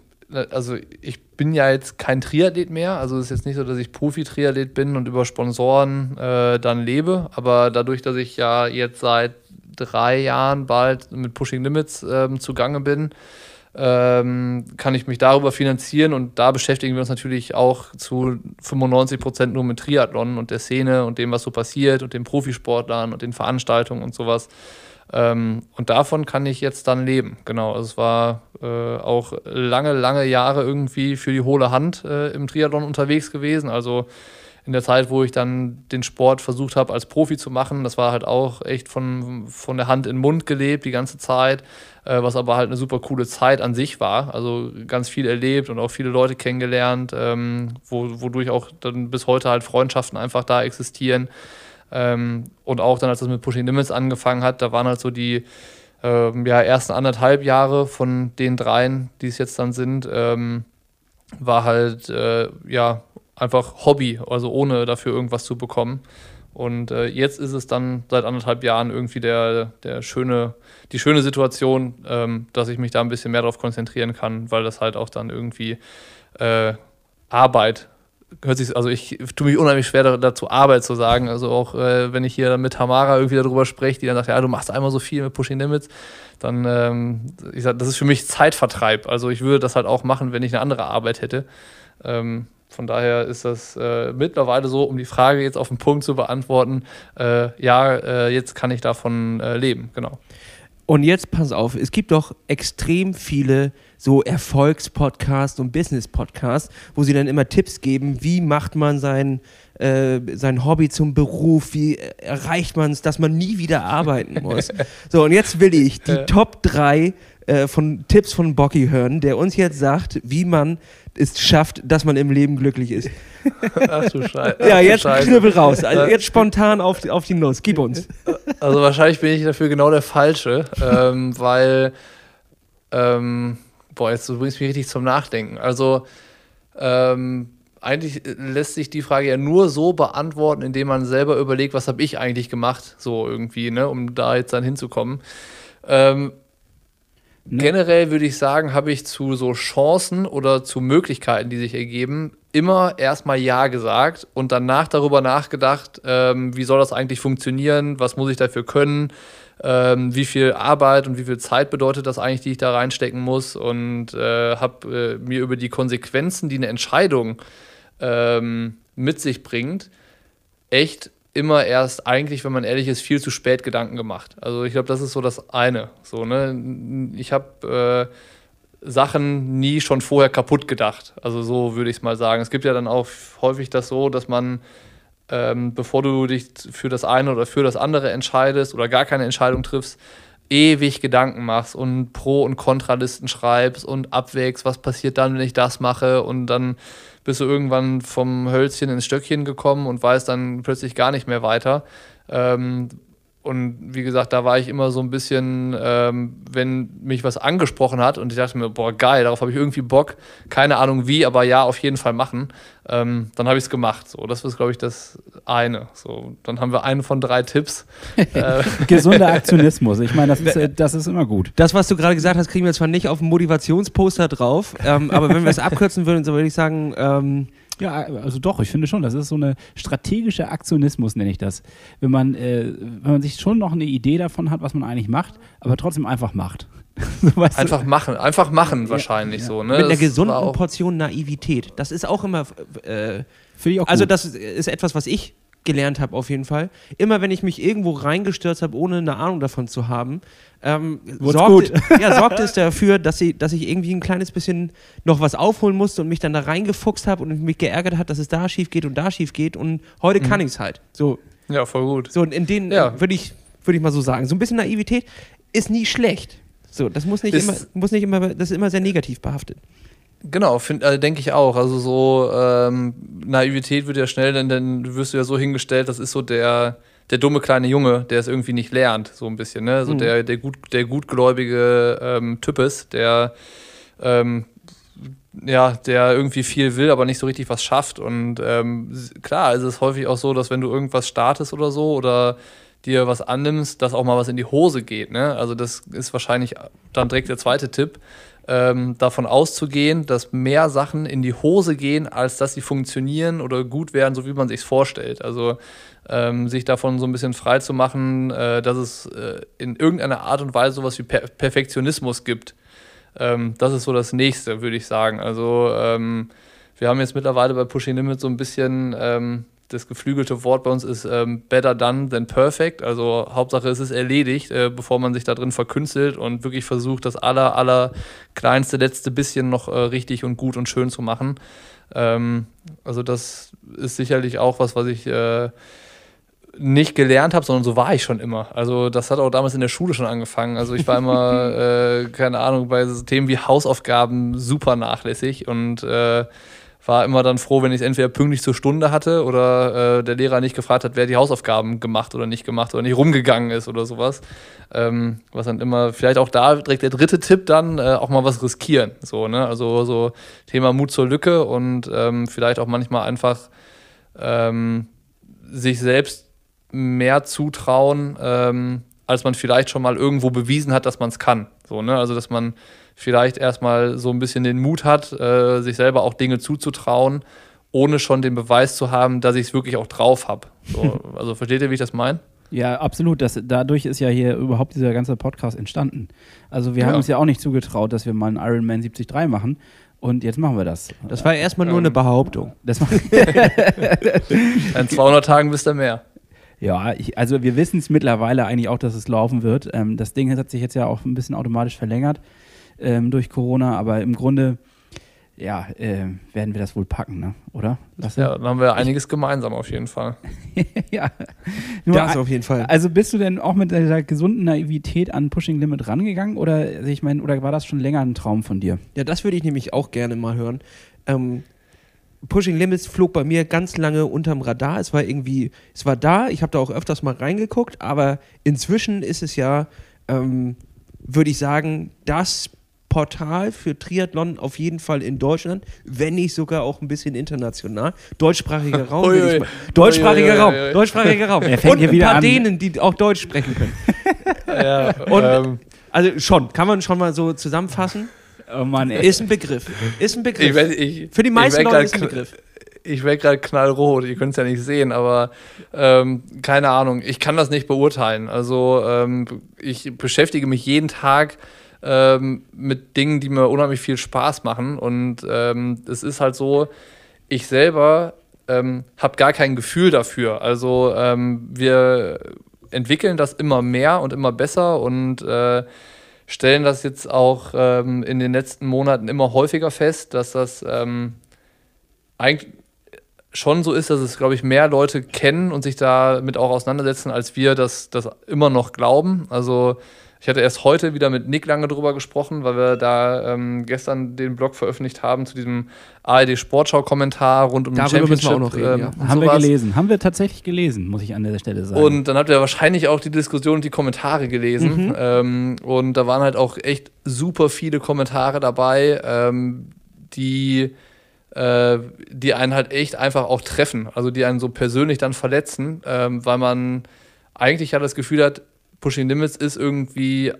also ich bin ja jetzt kein Triathlet mehr, also es ist jetzt nicht so, dass ich Profi-Triathlet bin und über Sponsoren äh, dann lebe, aber dadurch, dass ich ja jetzt seit drei Jahren bald mit Pushing Limits ähm, zugange bin, ähm, kann ich mich darüber finanzieren und da beschäftigen wir uns natürlich auch zu 95 Prozent nur mit Triathlon und der Szene und dem, was so passiert und den Profisportlern und den Veranstaltungen und sowas. Ähm, und davon kann ich jetzt dann leben. Genau, also es war äh, auch lange, lange Jahre irgendwie für die hohle Hand äh, im Triathlon unterwegs gewesen. Also in der Zeit, wo ich dann den Sport versucht habe, als Profi zu machen, das war halt auch echt von, von der Hand in den Mund gelebt die ganze Zeit, äh, was aber halt eine super coole Zeit an sich war. Also ganz viel erlebt und auch viele Leute kennengelernt, ähm, wo, wodurch auch dann bis heute halt Freundschaften einfach da existieren. Ähm, und auch dann, als das mit Pushing Limits angefangen hat, da waren halt so die ähm, ja, ersten anderthalb Jahre von den dreien, die es jetzt dann sind, ähm, war halt äh, ja einfach Hobby, also ohne dafür irgendwas zu bekommen. Und äh, jetzt ist es dann seit anderthalb Jahren irgendwie der, der schöne, die schöne Situation, ähm, dass ich mich da ein bisschen mehr darauf konzentrieren kann, weil das halt auch dann irgendwie äh, Arbeit hört sich, also ich tue mich unheimlich schwer da- dazu, Arbeit zu sagen. Also auch äh, wenn ich hier mit Tamara irgendwie darüber spreche, die dann sagt, ja, du machst einmal so viel mit Pushing Limits, dann, ähm, ich sag, das ist für mich Zeitvertreib. Also ich würde das halt auch machen, wenn ich eine andere Arbeit hätte. Ähm, von daher ist das äh, mittlerweile so, um die Frage jetzt auf den Punkt zu beantworten, äh, ja, äh, jetzt kann ich davon äh, leben, genau. Und jetzt pass auf, es gibt doch extrem viele so Erfolgspodcasts und Business-Podcasts, wo sie dann immer Tipps geben, wie macht man sein, äh, sein Hobby zum Beruf, wie erreicht man es, dass man nie wieder arbeiten muss. so, und jetzt will ich die Ja. Top 3 äh, von Tipps von Bocky hören, der uns jetzt sagt, wie man es schafft, dass man im Leben glücklich ist. Ach du Scheiße. Ja, jetzt knüppel raus. Also jetzt spontan auf, die- auf die Nuss. Gib uns. Also wahrscheinlich bin ich dafür genau der Falsche, ähm, weil, ähm, boah, jetzt du bringst mich richtig zum Nachdenken. Also ähm, eigentlich lässt sich die Frage ja nur so beantworten, indem man selber überlegt, was habe ich eigentlich gemacht, so irgendwie, ne, um da jetzt dann hinzukommen. Ähm, Ne? Generell würde ich sagen, habe ich zu so Chancen oder zu Möglichkeiten, die sich ergeben, immer erstmal Ja gesagt und danach darüber nachgedacht, ähm, wie soll das eigentlich funktionieren, was muss ich dafür können, ähm, wie viel Arbeit und wie viel Zeit bedeutet das eigentlich, die ich da reinstecken muss und äh, habe äh, mir über die Konsequenzen, die eine Entscheidung ähm, mit sich bringt, echt immer erst eigentlich, wenn man ehrlich ist, viel zu spät Gedanken gemacht. Also ich glaube, das ist so das eine. So, ne? Ich habe Sachen nie schon vorher kaputt gedacht. Also so würde ich es mal sagen. Es gibt ja dann auch häufig das so, dass man, ähm, bevor du dich für das eine oder für das andere entscheidest oder gar keine Entscheidung triffst, ewig Gedanken machst und Pro- und Kontralisten schreibst und abwägst, was passiert dann, wenn ich das mache und dann bist du irgendwann vom Hölzchen ins Stöckchen gekommen und weißt dann plötzlich gar nicht mehr weiter. Ähm, und wie gesagt, da war ich immer so ein bisschen, ähm, wenn mich was angesprochen hat und ich dachte mir, boah, geil, darauf habe ich irgendwie Bock. Keine Ahnung wie, aber ja, auf jeden Fall machen. Ähm, dann habe ich es gemacht. So, das ist, glaube ich, das eine. So, dann haben wir einen von drei Tipps. äh. Gesunder Aktionismus. Ich meine, das ist, äh, das ist immer gut. Das, was du gerade gesagt hast, kriegen wir zwar nicht auf dem Motivationsposter drauf, ähm, aber wenn wir es abkürzen würden, so würde ich sagen, ähm, ja, also doch, ich finde schon, das ist so eine strategische Aktionismus, nenne ich das. Wenn man, äh, wenn man sich schon noch eine Idee davon hat, was man eigentlich macht, aber trotzdem einfach macht. so, einfach du? machen, einfach machen wahrscheinlich ja. so. Ne? Mit einer gesunden Portion Naivität. Das ist auch immer. Äh, ich auch also, das ist etwas, was ich gelernt habe, auf jeden Fall. Immer wenn ich mich irgendwo reingestürzt habe, ohne eine Ahnung davon zu haben, ähm, sorgte, ja, sorgte es dafür, dass, sie, dass ich irgendwie ein kleines bisschen noch was aufholen musste und mich dann da reingefuchst habe und mich geärgert hat, dass es da schief geht und da schief geht und heute mhm. kann ich es halt. So. Ja, voll gut. So, und in denen ja. würde ich, würd ich mal so sagen, so ein bisschen Naivität ist nie schlecht. So, das muss nicht, immer, muss nicht immer, das ist immer sehr negativ behaftet. Genau, äh, denke ich auch. Also so ähm, Naivität wird ja schnell, denn dann wirst du ja so hingestellt, das ist so der, der dumme kleine Junge, der es irgendwie nicht lernt, so ein bisschen, ne? So mhm. der, der, gut, der gutgläubige ähm, Typ ist, der ähm, ja, der irgendwie viel will, aber nicht so richtig was schafft. Und ähm, klar, es ist häufig auch so, dass wenn du irgendwas startest oder so oder dir was annimmst, dass auch mal was in die Hose geht. Ne? Also das ist wahrscheinlich dann direkt der zweite Tipp ähm, davon auszugehen, dass mehr Sachen in die Hose gehen, als dass sie funktionieren oder gut werden, so wie man sich vorstellt. Also ähm, sich davon so ein bisschen frei zu machen, äh, dass es äh, in irgendeiner Art und Weise sowas wie per Perfektionismus gibt. Ähm, das ist so das Nächste, würde ich sagen. Also ähm, wir haben jetzt mittlerweile bei Pushing Limit so ein bisschen ähm, das geflügelte Wort bei uns ist ähm, better done than perfect. Also Hauptsache es ist erledigt, äh, bevor man sich da drin verkünstelt und wirklich versucht, das aller, aller kleinste, letzte bisschen noch äh, richtig und gut und schön zu machen. Ähm, also das ist sicherlich auch was, was ich äh, nicht gelernt habe, sondern so war ich schon immer. Also das hat auch damals in der Schule schon angefangen. Also ich war immer, äh, keine Ahnung, bei Themen wie Hausaufgaben super nachlässig und äh, war immer dann froh, wenn ich es entweder pünktlich zur Stunde hatte oder äh, der Lehrer nicht gefragt hat, wer die Hausaufgaben gemacht oder nicht gemacht oder nicht rumgegangen ist oder sowas. Ähm, was dann immer, vielleicht auch da direkt der dritte Tipp dann, äh, auch mal was riskieren. So, ne? Also so Thema Mut zur Lücke und ähm, vielleicht auch manchmal einfach ähm, sich selbst mehr zutrauen, ähm, als man vielleicht schon mal irgendwo bewiesen hat, dass man es kann. So, ne? Also dass man vielleicht erstmal so ein bisschen den Mut hat, äh, sich selber auch Dinge zuzutrauen, ohne schon den Beweis zu haben, dass ich es wirklich auch drauf habe. So, also versteht ihr, wie ich das meine? Ja, absolut. Das, dadurch ist ja hier überhaupt dieser ganze Podcast entstanden. Also wir ja. haben uns ja auch nicht zugetraut, dass wir mal einen Ironman 73 machen. Und jetzt machen wir das. Das war erstmal nur ähm, eine Behauptung. Das In 200 Tagen bist du mehr. Ja, ich, also wir wissen es mittlerweile eigentlich auch, dass es laufen wird. Ähm, das Ding hat sich jetzt ja auch ein bisschen automatisch verlängert ähm, durch Corona, aber im Grunde, ja, äh, werden wir das wohl packen, ne? oder? Lasse? Ja, dann haben wir einiges gemeinsam auf jeden Fall. ja, Nur, das auf jeden Fall. Also bist du denn auch mit dieser gesunden Naivität an Pushing Limit rangegangen oder, also ich meine, oder war das schon länger ein Traum von dir? Ja, das würde ich nämlich auch gerne mal hören. Ähm, Pushing Limits flog bei mir ganz lange unterm Radar. Es war irgendwie, es war da, ich habe da auch öfters mal reingeguckt, aber inzwischen ist es ja, ähm, würde ich sagen, das Portal für Triathlon auf jeden Fall in Deutschland, wenn nicht sogar auch ein bisschen international. Deutschsprachiger Raum. Ui, ui. Deutschsprachiger ui, Raum. Deutschsprachiger Raum. Und ein paar an. Dänen, die auch Deutsch sprechen können. ja, Und, ähm. Also schon, kann man schon mal so zusammenfassen. Oh Mann, ey. Ist ein Begriff. Ist ein Begriff. Ich, ich, Für die meisten Leute ist ein Begriff ich werde gerade knallrot, ihr könnt es ja nicht sehen, aber ähm, keine Ahnung, ich kann das nicht beurteilen. Also ähm, ich beschäftige mich jeden Tag ähm, mit Dingen, die mir unheimlich viel Spaß machen. Und ähm, es ist halt so, ich selber ähm, habe gar kein Gefühl dafür. Also ähm, wir entwickeln das immer mehr und immer besser und äh, stellen das jetzt auch ähm, in den letzten Monaten immer häufiger fest, dass das ähm, eigentlich schon so ist, dass es, glaube ich, mehr Leute kennen und sich damit auch auseinandersetzen, als wir das, das immer noch glauben. Also ich hatte erst heute wieder mit Nick lange drüber gesprochen, weil wir da ähm, gestern den Blog veröffentlicht haben zu diesem ARD Sportschau-Kommentar rund um Darüber den müssen Championship. wir auch noch reden, ähm, ja. Haben wir sowas. gelesen. Haben wir tatsächlich gelesen, muss ich an der Stelle sagen. Und dann habt ihr wahrscheinlich auch die Diskussion und die Kommentare gelesen. Mhm. Ähm, und da waren halt auch echt super viele Kommentare dabei, ähm, die, äh, die einen halt echt einfach auch treffen. Also die einen so persönlich dann verletzen, ähm, weil man eigentlich ja das Gefühl hat, Pushing Limits ist irgendwie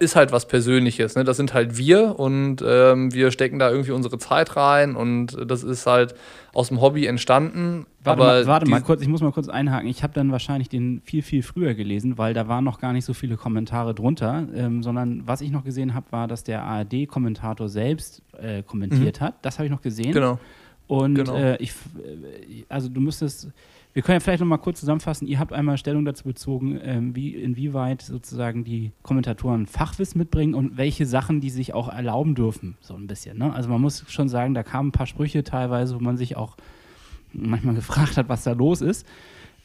ist halt was Persönliches. Ne? Das sind halt wir und ähm, wir stecken da irgendwie unsere Zeit rein und das ist halt aus dem Hobby entstanden. Warte, aber mal, warte mal kurz, ich muss mal kurz einhaken. Ich habe dann wahrscheinlich den viel, viel früher gelesen, weil da waren noch gar nicht so viele Kommentare drunter, ähm, sondern was ich noch gesehen habe, war, dass der ARD-Kommentator selbst äh, kommentiert hat. Das habe ich noch gesehen. Genau. Und Genau. äh, ich, äh, also du müsstest, wir können ja vielleicht noch mal kurz zusammenfassen. Ihr habt einmal Stellung dazu bezogen, ähm, wie inwieweit sozusagen die Kommentatoren Fachwissen mitbringen und welche Sachen die sich auch erlauben dürfen, so ein bisschen. Ne? Also man muss schon sagen, da kamen ein paar Sprüche teilweise, wo man sich auch manchmal gefragt hat, was da los ist.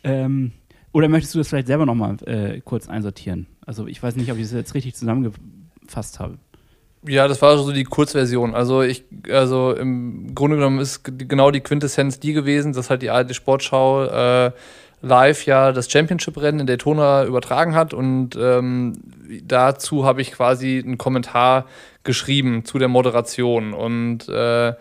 Ähm, oder möchtest du das vielleicht selber noch mal äh, kurz einsortieren? Also ich weiß nicht, ob ich das jetzt richtig zusammengefasst habe. Ja, das war so die Kurzversion. Also ich, also im Grunde genommen ist genau die Quintessenz die gewesen, dass halt die ARD Sportschau äh, live ja das Championship-Rennen in Daytona übertragen hat und ähm, dazu habe ich quasi einen Kommentar geschrieben zu der Moderation und äh,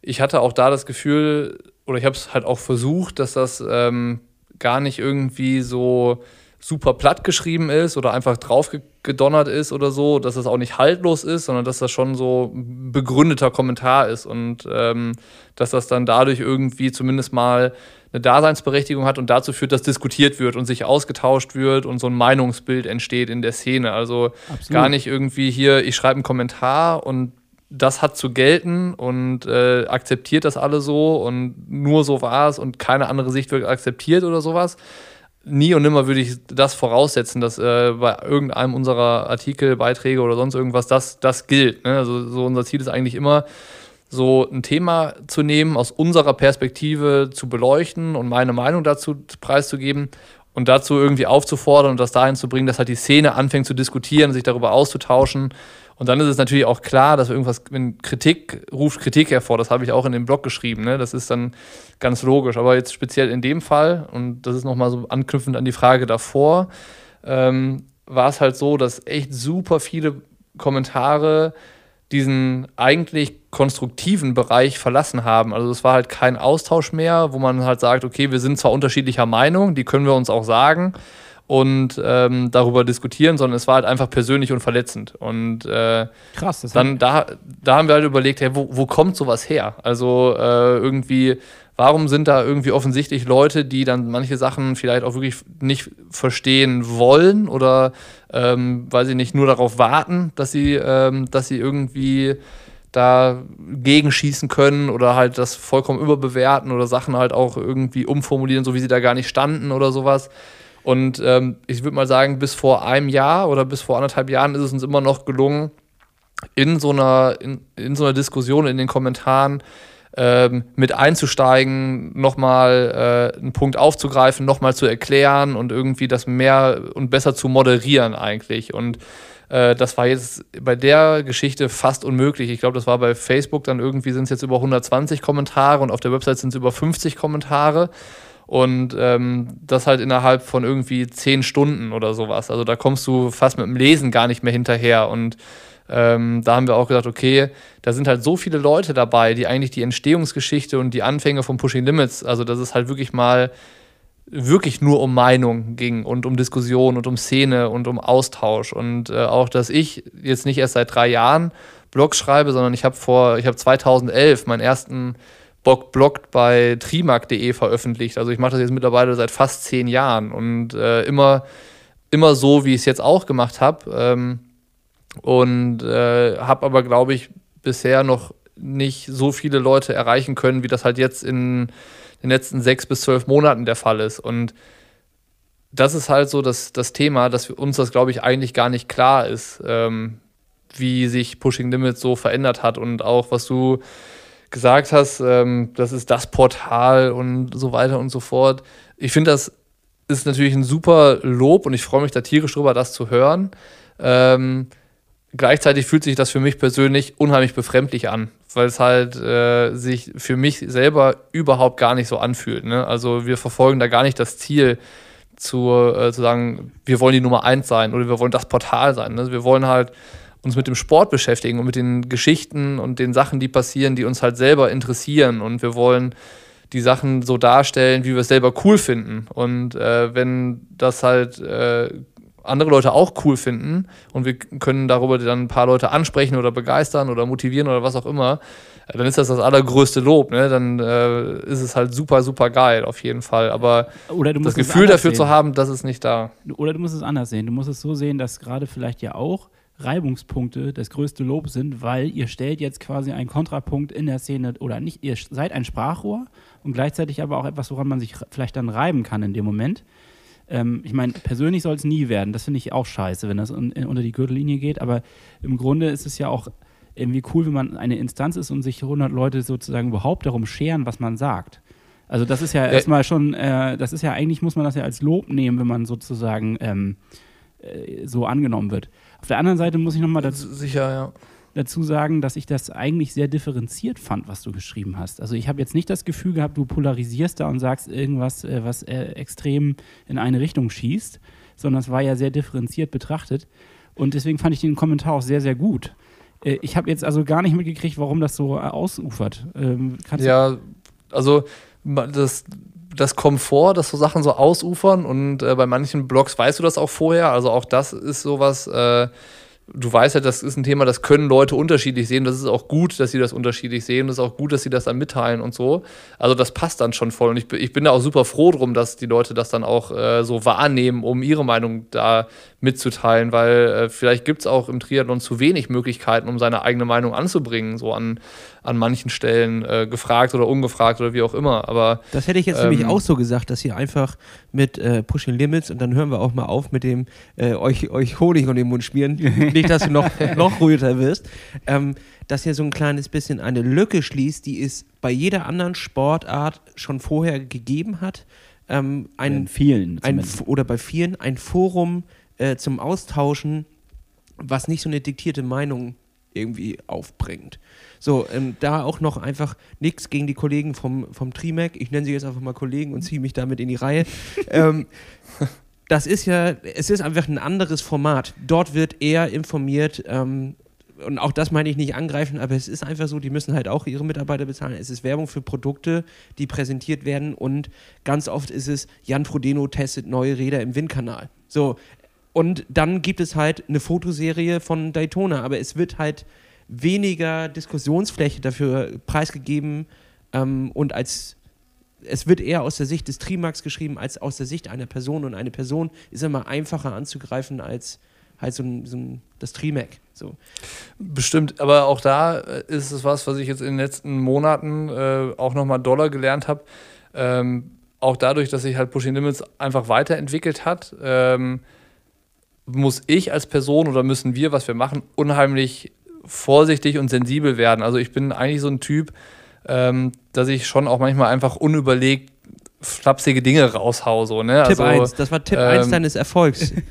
ich hatte auch da das Gefühl, oder ich habe es halt auch versucht, dass das ähm, gar nicht irgendwie so super platt geschrieben ist oder einfach drauf ge- gedonnert ist oder so, dass das auch nicht haltlos ist, sondern dass das schon so ein begründeter Kommentar ist und ähm, dass das dann dadurch irgendwie zumindest mal eine Daseinsberechtigung hat und dazu führt, dass diskutiert wird und sich ausgetauscht wird und so ein Meinungsbild entsteht in der Szene. Also Absolut. gar nicht irgendwie hier, ich schreibe einen Kommentar und das hat zu gelten und äh, akzeptiert das alle so und nur so war es und keine andere Sicht wird akzeptiert oder sowas. Nie und nimmer würde ich das voraussetzen, dass äh, bei irgendeinem unserer Artikel, Beiträge oder sonst irgendwas das, das gilt. Ne? Also so unser Ziel ist eigentlich immer, so ein Thema zu nehmen, aus unserer Perspektive zu beleuchten und meine Meinung dazu preiszugeben und dazu irgendwie aufzufordern und das dahin zu bringen, dass halt die Szene anfängt zu diskutieren, sich darüber auszutauschen. Und dann ist es natürlich auch klar, dass irgendwas, wenn Kritik ruft Kritik hervor, das habe ich auch in dem Blog geschrieben, ne? das ist dann ganz logisch. Aber jetzt speziell in dem Fall, und das ist nochmal so anknüpfend an die Frage davor, ähm, war es halt so, dass echt super viele Kommentare diesen eigentlich konstruktiven Bereich verlassen haben. Also es war halt kein Austausch mehr, wo man halt sagt, okay, wir sind zwar unterschiedlicher Meinung, die können wir uns auch sagen und ähm, darüber diskutieren, sondern es war halt einfach persönlich und verletzend. Und äh, Krass, das dann da, da haben wir halt überlegt, hey, wo, wo kommt sowas her? Also äh, irgendwie, warum sind da irgendwie offensichtlich Leute, die dann manche Sachen vielleicht auch wirklich nicht verstehen wollen oder ähm, weil sie nicht nur darauf warten, dass sie, ähm, dass sie irgendwie da gegenschießen können oder halt das vollkommen überbewerten oder Sachen halt auch irgendwie umformulieren, so wie sie da gar nicht standen oder sowas. Und ähm, ich würde mal sagen, bis vor einem Jahr oder bis vor anderthalb Jahren ist es uns immer noch gelungen, in so einer, in, in so einer Diskussion in den Kommentaren ähm, mit einzusteigen, nochmal äh, einen Punkt aufzugreifen, nochmal zu erklären und irgendwie das mehr und besser zu moderieren eigentlich. Und äh, das war jetzt bei der Geschichte fast unmöglich. Ich glaube, das war bei Facebook dann irgendwie sind es jetzt über 120 Kommentare und auf der Website sind es über 50 Kommentare. Und ähm, das halt innerhalb von irgendwie zehn Stunden oder sowas. Also da kommst du fast mit dem Lesen gar nicht mehr hinterher. Und ähm, da haben wir auch gesagt, okay, da sind halt so viele Leute dabei, die eigentlich die Entstehungsgeschichte und die Anfänge von Pushing Limits, also dass es halt wirklich mal wirklich nur um Meinung ging und um Diskussion und um Szene und um Austausch. Und äh, auch, dass ich jetzt nicht erst seit drei Jahren Blogs schreibe, sondern ich habe vor, ich habe 2011 meinen ersten Blog, Blog bei trimark.de veröffentlicht. Also ich mache das jetzt mittlerweile seit fast zehn Jahren und äh, immer, immer so, wie ich es jetzt auch gemacht habe. Ähm, und äh, habe aber, glaube ich, bisher noch nicht so viele Leute erreichen können, wie das halt jetzt in den letzten sechs bis zwölf Monaten der Fall ist. Und das ist halt so das, das Thema, dass uns das, glaube ich, eigentlich gar nicht klar ist. Ähm, wie sich Pushing Limits so verändert hat und auch was du gesagt hast, ähm, das ist das Portal und so weiter und so fort. Ich finde, das ist natürlich ein super Lob und ich freue mich da tierisch drüber, das zu hören. Ähm, gleichzeitig fühlt sich das für mich persönlich unheimlich befremdlich an, weil es halt äh, sich für mich selber überhaupt gar nicht so anfühlt. Ne? Also wir verfolgen da gar nicht das Ziel, zu, äh, zu sagen, wir wollen die Nummer eins sein oder wir wollen das Portal sein. Ne? Wir wollen halt uns mit dem Sport beschäftigen und mit den Geschichten und den Sachen, die passieren, die uns halt selber interessieren. Und wir wollen die Sachen so darstellen, wie wir es selber cool finden. Und äh, wenn das halt äh, andere Leute auch cool finden und wir können darüber dann ein paar Leute ansprechen oder begeistern oder motivieren oder was auch immer, äh, dann ist das das allergrößte Lob. Ne? Dann äh, ist es halt super, super geil auf jeden Fall. Aber das Gefühl dafür sehen. zu haben, das ist nicht da. Oder du musst es anders sehen. Du musst es so sehen, dass gerade vielleicht ja auch Reibungspunkte das größte Lob sind, weil ihr stellt jetzt quasi einen Kontrapunkt in der Szene oder nicht, ihr seid ein Sprachrohr und gleichzeitig aber auch etwas, woran man sich vielleicht dann reiben kann in dem Moment. Ähm, ich meine, persönlich soll es nie werden. Das finde ich auch scheiße, wenn das un unter die Gürtellinie geht. Aber im Grunde ist es ja auch irgendwie cool, wenn man eine Instanz ist und sich 100 Leute sozusagen überhaupt darum scheren, was man sagt. Also das ist ja äh, erstmal schon, äh, das ist ja eigentlich, muss man das ja als Lob nehmen, wenn man sozusagen ähm, äh, so angenommen wird. Auf der anderen Seite muss ich nochmal dazu, Sicher, ja. dazu sagen, dass ich das eigentlich sehr differenziert fand, was du geschrieben hast. Also ich habe jetzt nicht das Gefühl gehabt, du polarisierst da und sagst irgendwas, äh, was äh, extrem in eine Richtung schießt, sondern es war ja sehr differenziert betrachtet. Und deswegen fand ich den Kommentar auch sehr, sehr gut. Äh, ich habe jetzt also gar nicht mitgekriegt, warum das so ausufert. Ähm, ja, also das, das kommt vor, dass so Sachen so ausufern und äh, bei manchen Blogs weißt du das auch vorher. Also auch das ist sowas, äh, du weißt ja, das ist ein Thema, das können Leute unterschiedlich sehen. Das ist auch gut, dass sie das unterschiedlich sehen. Das ist auch gut, dass sie das dann mitteilen und so. Also das passt dann schon voll. Und ich, ich bin da auch super froh drum, dass die Leute das dann auch äh, so wahrnehmen, um ihre Meinung da mitzuteilen, weil äh, vielleicht gibt es auch im Triathlon zu wenig Möglichkeiten, um seine eigene Meinung anzubringen, so an, an manchen Stellen äh, gefragt oder ungefragt oder wie auch immer. Aber das hätte ich jetzt ähm, nämlich auch so gesagt, dass ihr einfach mit äh, Pushing Limits und dann hören wir auch mal auf mit dem äh, euch, euch Honig um den Mund schmieren, nicht, dass du noch, noch ruhiger wirst, ähm, dass ihr so ein kleines bisschen eine Lücke schließt, die es bei jeder anderen Sportart schon vorher gegeben hat. Ähm, ein, vielen ein, oder bei vielen ein Forum äh, zum Austauschen, was nicht so eine diktierte Meinung irgendwie aufbringt. So, ähm, da auch noch einfach nichts gegen die Kollegen vom, vom Trimac. Ich nenne sie jetzt einfach mal Kollegen und ziehe mich damit in die Reihe. ähm, das ist ja, es ist einfach ein anderes Format. Dort wird eher informiert, ähm, und auch das meine ich nicht angreifen, aber es ist einfach so, die müssen halt auch ihre Mitarbeiter bezahlen. Es ist Werbung für Produkte, die präsentiert werden und ganz oft ist es, Jan Frodeno testet neue Räder im Windkanal. So, und dann gibt es halt eine Fotoserie von Daytona, aber es wird halt weniger Diskussionsfläche dafür preisgegeben ähm, und als es wird eher aus der Sicht des Trimax geschrieben als aus der Sicht einer Person und eine Person ist immer einfacher anzugreifen als halt so, ein, so ein, das Trimac. So. Bestimmt, aber auch da äh, ist es was, was ich jetzt in den letzten Monaten äh, auch nochmal Dollar gelernt habe. Ähm, auch dadurch, dass sich halt Pushing Limits einfach weiterentwickelt hat. Ähm, muss ich als Person oder müssen wir, was wir machen, unheimlich vorsichtig und sensibel werden. Also ich bin eigentlich so ein Typ, ähm, dass ich schon auch manchmal einfach unüberlegt flapsige Dinge raushau. So, ne? Tipp also, 1, das war Tipp ähm, 1 deines Erfolgs.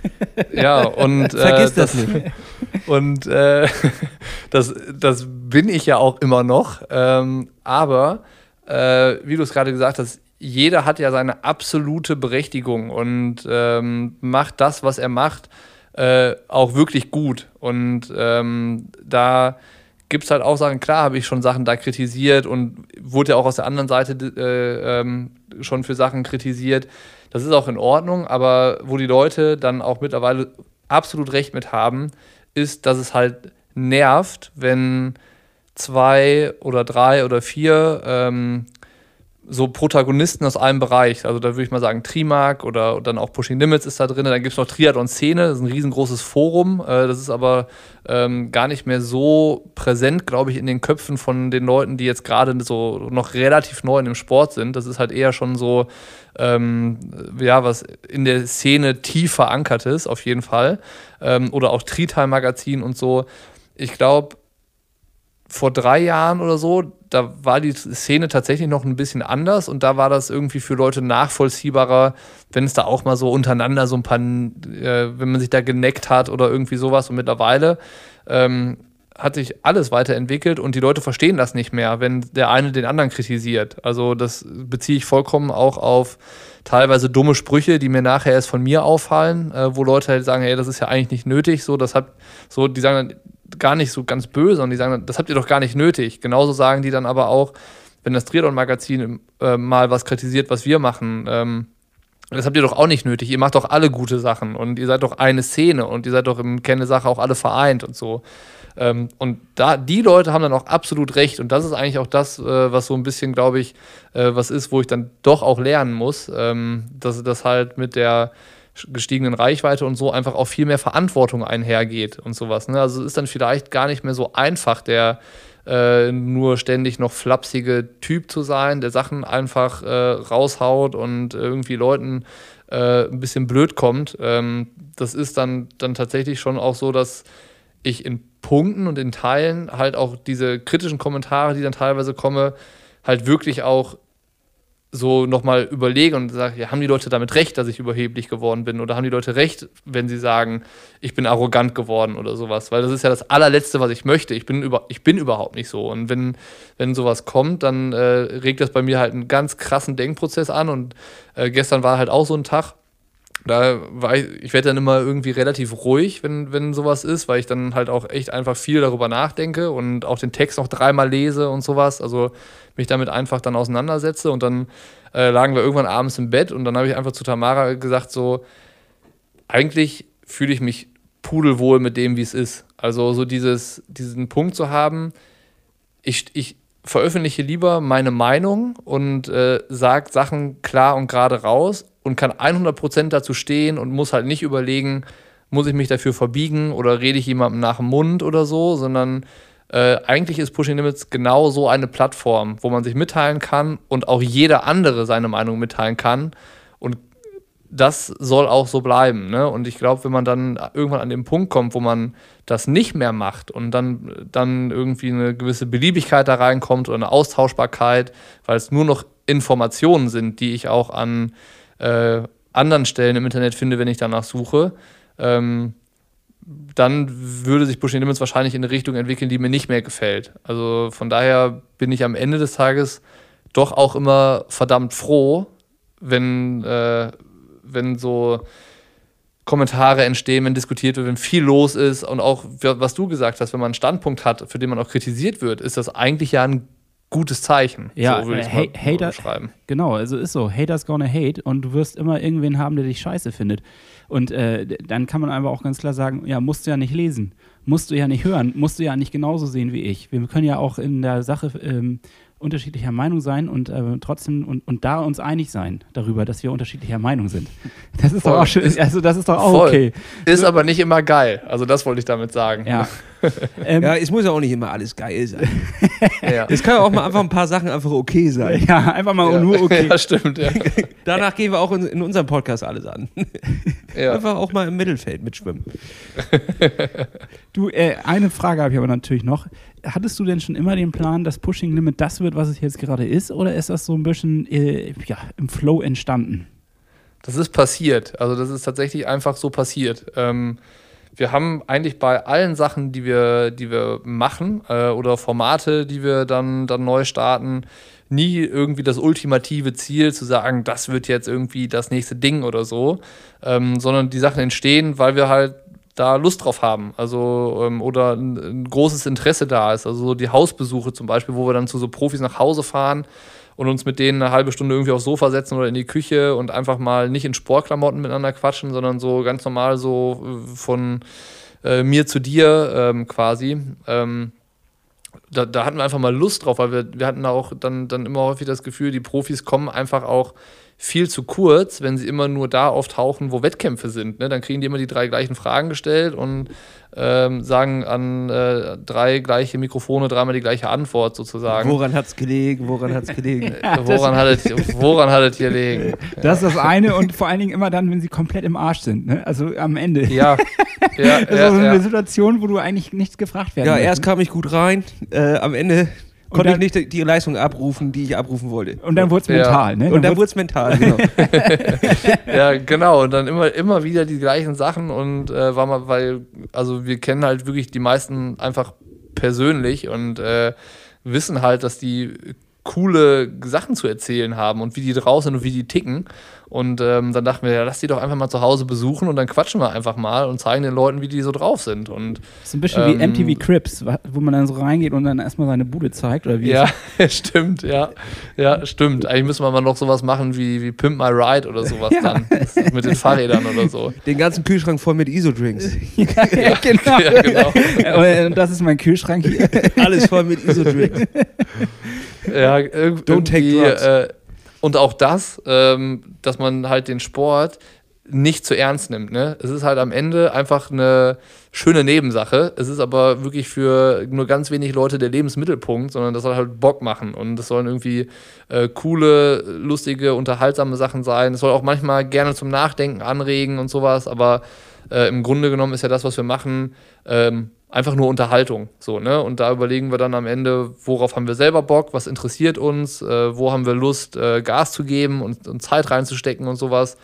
Ja, und äh, Vergiss das, das, nicht. Und äh, das, das bin ich ja auch immer noch. Ähm, aber äh, wie du es gerade gesagt hast, jeder hat ja seine absolute Berechtigung und ähm, macht das, was er macht, äh, auch wirklich gut. Und ähm, da gibt es halt auch Sachen, klar habe ich schon Sachen da kritisiert und wurde ja auch aus der anderen Seite äh, ähm, schon für Sachen kritisiert. Das ist auch in Ordnung, aber wo die Leute dann auch mittlerweile absolut recht mit haben, ist, dass es halt nervt, wenn zwei oder drei oder vier ähm, so Protagonisten aus einem Bereich. Also da würde ich mal sagen, Trimark oder dann auch Pushing Limits ist da drin. Dann gibt es noch Triathlon Szene, das ist ein riesengroßes Forum. Äh, das ist aber ähm, gar nicht mehr so präsent, glaube ich, in den Köpfen von den Leuten, die jetzt gerade so noch relativ neu in dem Sport sind. Das ist halt eher schon so, ähm, ja, was in der Szene tief verankert ist, auf jeden Fall. Ähm, oder auch Trital Magazin und so ich glaube, vor drei Jahren oder so, da war die Szene tatsächlich noch ein bisschen anders und da war das irgendwie für Leute nachvollziehbarer, wenn es da auch mal so untereinander so ein paar, äh, wenn man sich da geneckt hat oder irgendwie sowas. Und mittlerweile ähm, hat sich alles weiterentwickelt und die Leute verstehen das nicht mehr, wenn der eine den anderen kritisiert. Also das beziehe ich vollkommen auch auf teilweise dumme Sprüche, die mir nachher erst von mir auffallen, äh, wo Leute halt sagen, hey, das ist ja eigentlich nicht nötig. So, das hat, so, die sagen dann gar nicht so ganz böse und die sagen, das habt ihr doch gar nicht nötig. Genauso sagen die dann aber auch, wenn das Triathlon-Magazin äh, mal was kritisiert, was wir machen, ähm, das habt ihr doch auch nicht nötig. Ihr macht doch alle gute Sachen und ihr seid doch eine Szene und ihr seid doch im Kenne-Sache auch alle vereint und so. Ähm, und da, die Leute haben dann auch absolut recht. Und das ist eigentlich auch das, äh, was so ein bisschen, glaube ich, äh, was ist, wo ich dann doch auch lernen muss, ähm, dass das halt mit der gestiegenen Reichweite und so einfach auch viel mehr Verantwortung einhergeht und sowas. Ne? Also es ist dann vielleicht gar nicht mehr so einfach, der äh, nur ständig noch flapsige Typ zu sein, der Sachen einfach äh, raushaut und irgendwie Leuten äh, ein bisschen blöd kommt. Ähm, das ist dann, dann tatsächlich schon auch so, dass ich in Punkten und in Teilen halt auch diese kritischen Kommentare, die dann teilweise kommen, halt wirklich auch so nochmal überlege und sage, ja, haben die Leute damit recht, dass ich überheblich geworden bin? Oder haben die Leute recht, wenn sie sagen, ich bin arrogant geworden oder sowas? Weil das ist ja das allerletzte, was ich möchte. Ich bin, über, ich bin überhaupt nicht so. Und wenn, wenn sowas kommt, dann äh, regt das bei mir halt einen ganz krassen Denkprozess an. Und äh, gestern war halt auch so ein Tag, da war ich, ich werde dann immer irgendwie relativ ruhig, wenn, wenn sowas ist, weil ich dann halt auch echt einfach viel darüber nachdenke und auch den Text noch dreimal lese und sowas. Also mich damit einfach dann auseinandersetze und dann äh, lagen wir irgendwann abends im Bett und dann habe ich einfach zu Tamara gesagt, so, eigentlich fühle ich mich pudelwohl mit dem, wie es ist. Also so dieses, diesen Punkt zu haben, ich, ich veröffentliche lieber meine Meinung und äh, sage Sachen klar und gerade raus und kann 100% dazu stehen und muss halt nicht überlegen, muss ich mich dafür verbiegen oder rede ich jemandem nach dem Mund oder so, sondern äh, eigentlich ist Pushing Limits genau so eine Plattform, wo man sich mitteilen kann und auch jeder andere seine Meinung mitteilen kann. Und das soll auch so bleiben. Ne? Und ich glaube, wenn man dann irgendwann an den Punkt kommt, wo man das nicht mehr macht und dann, dann irgendwie eine gewisse Beliebigkeit da reinkommt oder eine Austauschbarkeit, weil es nur noch Informationen sind, die ich auch an äh, anderen Stellen im Internet finde, wenn ich danach suche, ähm, dann würde sich Pushing Limits wahrscheinlich in eine Richtung entwickeln, die mir nicht mehr gefällt. Also von daher bin ich am Ende des Tages doch auch immer verdammt froh, wenn, äh, wenn so Kommentare entstehen, wenn diskutiert wird, wenn viel los ist und auch, was du gesagt hast, wenn man einen Standpunkt hat, für den man auch kritisiert wird, ist das eigentlich ja ein gutes Zeichen. Ja, so würde ich äh, Hater, schreiben. Genau, also ist so. Haters gonna hate und du wirst immer irgendwen haben, der dich scheiße findet. Und äh, dann kann man einfach auch ganz klar sagen, ja, musst du ja nicht lesen, musst du ja nicht hören, musst du ja nicht genauso sehen wie ich. Wir können ja auch in der Sache ähm, unterschiedlicher Meinung sein und äh, trotzdem und, und da uns einig sein darüber, dass wir unterschiedlicher Meinung sind. Das ist Voll. doch auch schön. Also das ist doch auch Voll. okay. Ist aber nicht immer geil. Also das wollte ich damit sagen. Ja. ähm, ja, es muss ja auch nicht immer alles geil sein. ja. Es kann ja auch mal einfach ein paar Sachen einfach okay sein. Ja, einfach mal ja. nur okay. Ja, stimmt. Ja. Danach gehen wir auch in, in unserem Podcast alles an. Ja. Einfach auch mal im Mittelfeld mitschwimmen. du, äh, eine Frage habe ich aber natürlich noch hattest du denn schon immer den Plan, dass Pushing Limit das wird, was es jetzt gerade ist, oder ist das so ein bisschen äh, ja, im Flow entstanden? Das ist passiert. Also das ist tatsächlich einfach so passiert. Ähm, wir haben eigentlich bei allen Sachen, die wir, die wir machen äh, oder Formate, die wir dann, dann neu starten, nie irgendwie das ultimative Ziel zu sagen, das wird jetzt irgendwie das nächste Ding oder so, ähm, sondern die Sachen entstehen, weil wir halt da Lust drauf haben. Also, ähm, oder ein, ein, großes Interesse da ist. Also so die Hausbesuche zum Beispiel, wo wir dann zu so Profis nach Hause fahren und uns mit denen eine halbe Stunde irgendwie aufs Sofa setzen oder in die Küche und einfach mal nicht in Sportklamotten miteinander quatschen, sondern so ganz normal so äh, von äh, mir zu dir ähm, quasi. Ähm, da, da, hatten wir einfach mal Lust drauf, weil wir, wir hatten auch dann, dann immer häufig das Gefühl, die Profis kommen einfach auch viel zu kurz, wenn sie immer nur da auftauchen, wo Wettkämpfe sind. Ne? Dann kriegen die immer die drei gleichen Fragen gestellt und ähm, sagen an äh, drei gleiche Mikrofone dreimal die gleiche Antwort sozusagen. Woran hat es gelegen? Woran hat es gelegen? Woran, hat es, woran hat es gelegen? Das ist das eine und vor allen Dingen immer dann, wenn sie komplett im Arsch sind. Ne? Also am Ende. Ja, ja, Das ist ja, so eine ja. Situation, wo du eigentlich nichts gefragt werden Ja, möchtest. erst kam ich gut rein, äh, am Ende konnte dann- ich nicht die- Leistung abrufen, die ich abrufen wollte. Und dann wurde es Ja. mental, ne? Und dann wurd's- wurde es mental, genau. Ja, genau. Und dann immer, immer wieder die gleichen Sachen und äh, war mal, weil, also wir kennen halt wirklich die meisten einfach persönlich und äh, wissen halt, dass die coole Sachen zu erzählen haben und wie die draus sind und wie die ticken. Und ähm, dann dachten wir, ja, lass die doch einfach mal zu Hause besuchen und dann quatschen wir einfach mal und zeigen den Leuten, wie die so drauf sind. Und so ein bisschen wie ähm, MTV Crips, wo man dann so reingeht und dann erstmal seine Bude zeigt, oder wie? ja, stimmt, ja. Ja, stimmt. Eigentlich müssen wir mal noch sowas machen wie, wie Pimp My Ride oder sowas Ja. dann. Das ist mit den Fahrrädern oder so. Den ganzen Kühlschrank voll mit ISO-Drinks. ja, genau. Ja, genau. Und das ist mein Kühlschrank hier. Alles voll mit ISO-Drinks. Ja, irgendwie. Don't take drugs. Äh, und auch das, ähm, dass man halt den Sport nicht zu ernst nimmt. Ne? Es ist halt am Ende einfach eine schöne Nebensache. Es ist aber wirklich für nur ganz wenig Leute der Lebensmittelpunkt, sondern das soll halt Bock machen. Und das sollen irgendwie äh, coole, lustige, unterhaltsame Sachen sein. Es soll auch manchmal gerne zum Nachdenken anregen und sowas, aber äh, im Grunde genommen ist ja das, was wir machen, ähm, einfach nur Unterhaltung. So, ne? Und da überlegen wir dann am Ende, worauf haben wir selber Bock, was interessiert uns, äh, wo haben wir Lust, äh, Gas zu geben und, und Zeit reinzustecken und sowas.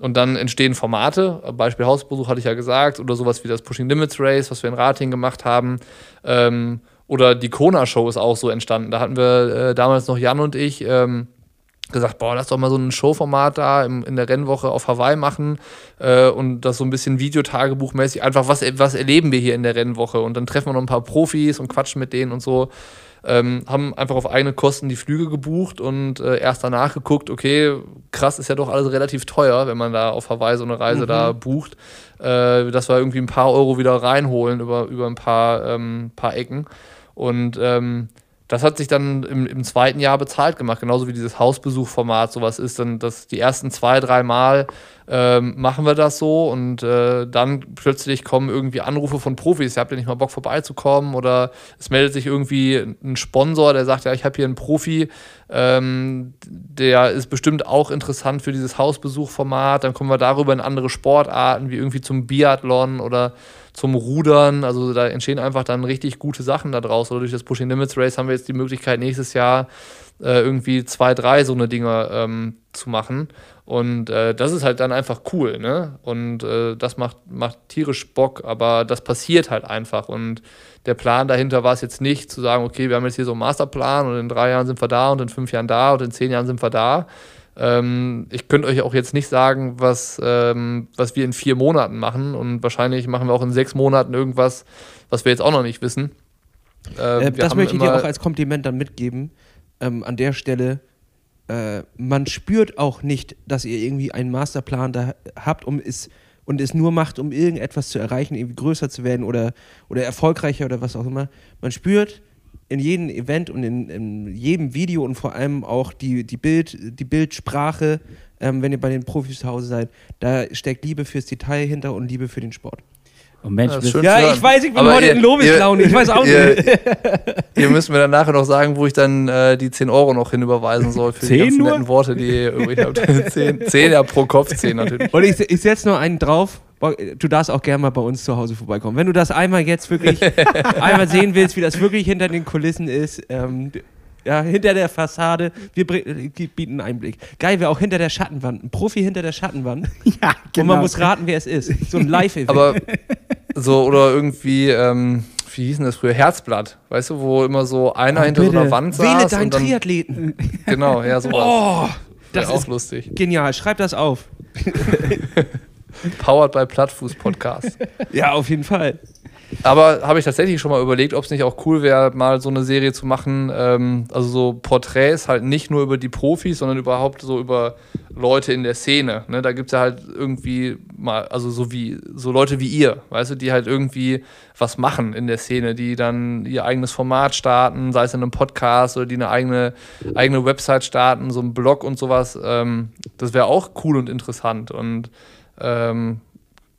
Und dann entstehen Formate, Beispiel Hausbesuch hatte ich ja gesagt, oder sowas wie das Pushing Limits Race, was wir in Rating gemacht haben. Ähm, oder die Kona-Show ist auch so entstanden. Da hatten wir äh, damals noch Jan und ich ähm, gesagt, boah, lass doch mal so ein Showformat da im, in der Rennwoche auf Hawaii machen äh, und das so ein bisschen Videotagebuchmäßig, einfach was, was erleben wir hier in der Rennwoche und dann treffen wir noch ein paar Profis und quatschen mit denen und so. Ähm, haben einfach auf eigene Kosten die Flüge gebucht und äh, erst danach geguckt, okay, krass, ist ja doch alles relativ teuer, wenn man da auf Hawaii so eine Reise da bucht, äh, dass wir irgendwie ein paar Euro wieder reinholen über, über ein paar, ähm, paar Ecken. Und ähm, das hat sich dann im, im zweiten Jahr bezahlt gemacht, genauso wie dieses Hausbesuchformat sowas ist. Dann das die ersten zwei, drei Mal ähm, machen wir das so und äh, dann plötzlich kommen irgendwie Anrufe von Profis, ihr habt ja nicht mal Bock vorbeizukommen oder es meldet sich irgendwie ein Sponsor, der sagt, ja, ich habe hier einen Profi, ähm, der ist bestimmt auch interessant für dieses Hausbesuchformat. Dann kommen wir darüber in andere Sportarten, wie irgendwie zum Biathlon oder zum Rudern. Also da entstehen einfach dann richtig gute Sachen da draus. Oder durch das Pushing Limits Race haben wir jetzt die Möglichkeit, nächstes Jahr äh, irgendwie zwei, drei so eine Dinge ähm, zu machen. Und äh, das ist halt dann einfach cool, ne? Und äh, das macht, macht tierisch Bock, aber das passiert halt einfach. Und der Plan dahinter war es jetzt nicht zu sagen, okay, wir haben jetzt hier so einen Masterplan und in drei Jahren sind wir da und in fünf Jahren da und in zehn Jahren sind wir da. Ähm, ich könnte euch auch jetzt nicht sagen, was, ähm, was wir in vier Monaten machen. Und wahrscheinlich machen wir auch in sechs Monaten irgendwas, was wir jetzt auch noch nicht wissen. Äh, Äh, das möchte ich dir auch als Kompliment dann mitgeben. Ähm, an der Stelle, äh, man spürt auch nicht, dass ihr irgendwie einen Masterplan da habt, um es und es nur macht, um irgendetwas zu erreichen, irgendwie größer zu werden oder, oder erfolgreicher oder was auch immer. Man spürt in jedem Event und in, in jedem Video und vor allem auch die, die, Bild, die Bildsprache, ähm, wenn ihr bei den Profis zu Hause seid, da steckt Liebe fürs Detail hinter und Liebe für den Sport. Oh Mensch, Ja. Ja, ich weiß, ich bin Aber heute ihr- in Lobislaune, ich weiß auch ihr, nicht. Ihr müsst mir dann nachher noch sagen, wo ich dann äh, die 10 Euro noch hinüberweisen soll für die Zehn ganzen nur? netten Worte, die ihr übrig habt. 10, 10 ja pro Kopf, 10 natürlich. Und ich, ich setze nur einen drauf. Du darfst auch gerne mal bei uns zu Hause vorbeikommen. Wenn du das einmal jetzt wirklich einmal sehen willst, wie das wirklich hinter den Kulissen ist, ähm, ja, hinter der Fassade, wir äh, bieten einen Einblick. Geil wäre auch hinter der Schattenwand, ein Profi hinter der Schattenwand. ja, Und man muss raten, wer es ist. So ein Live-Event. Aber so, oder irgendwie, ähm, wie hieß denn das früher? Herzblatt, weißt du, wo immer so einer Oh, hinter so bitte. einer Wand Wähle saß. deinen und dann, Triathleten. Genau, ja, sowas. Oh, das auch ist lustig. genial. Schreib das auf. Powered by Plattfuß Podcast. Ja, auf jeden Fall. Aber habe ich tatsächlich schon mal überlegt, ob es nicht auch cool wäre, mal so eine Serie zu machen. Ähm, also so Porträts halt nicht nur über die Profis, sondern überhaupt so über Leute in der Szene. Ne? Da gibt es ja halt irgendwie mal, also so wie so Leute wie ihr, weißt du, die halt irgendwie was machen in der Szene, die dann ihr eigenes Format starten, sei es in einem Podcast oder die eine eigene, eigene Website starten, so einen Blog und sowas. Ähm, das wäre auch cool und interessant und ähm,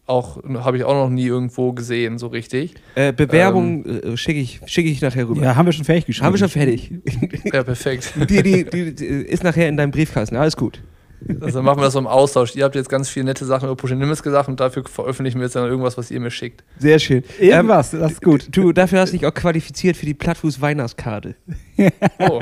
auch habe ich auch noch nie irgendwo gesehen, so richtig. Äh, Bewerbung äh, schicke ich, schick ich nachher rüber. Ja, haben wir schon fertig geschrieben. Haben wir schon fertig. Ja, perfekt. die, die, die, die ist nachher in deinem Briefkasten. Alles gut. Also machen wir das so im Austausch. Ihr habt jetzt ganz viele nette Sachen über Pushinimis gesagt und dafür veröffentlichen wir jetzt dann irgendwas, was ihr mir schickt. Sehr schön. Irgendwas, das ist gut. Du, dafür hast du dich auch qualifiziert für die Plattfuß-Weihnachtskarte. Oh.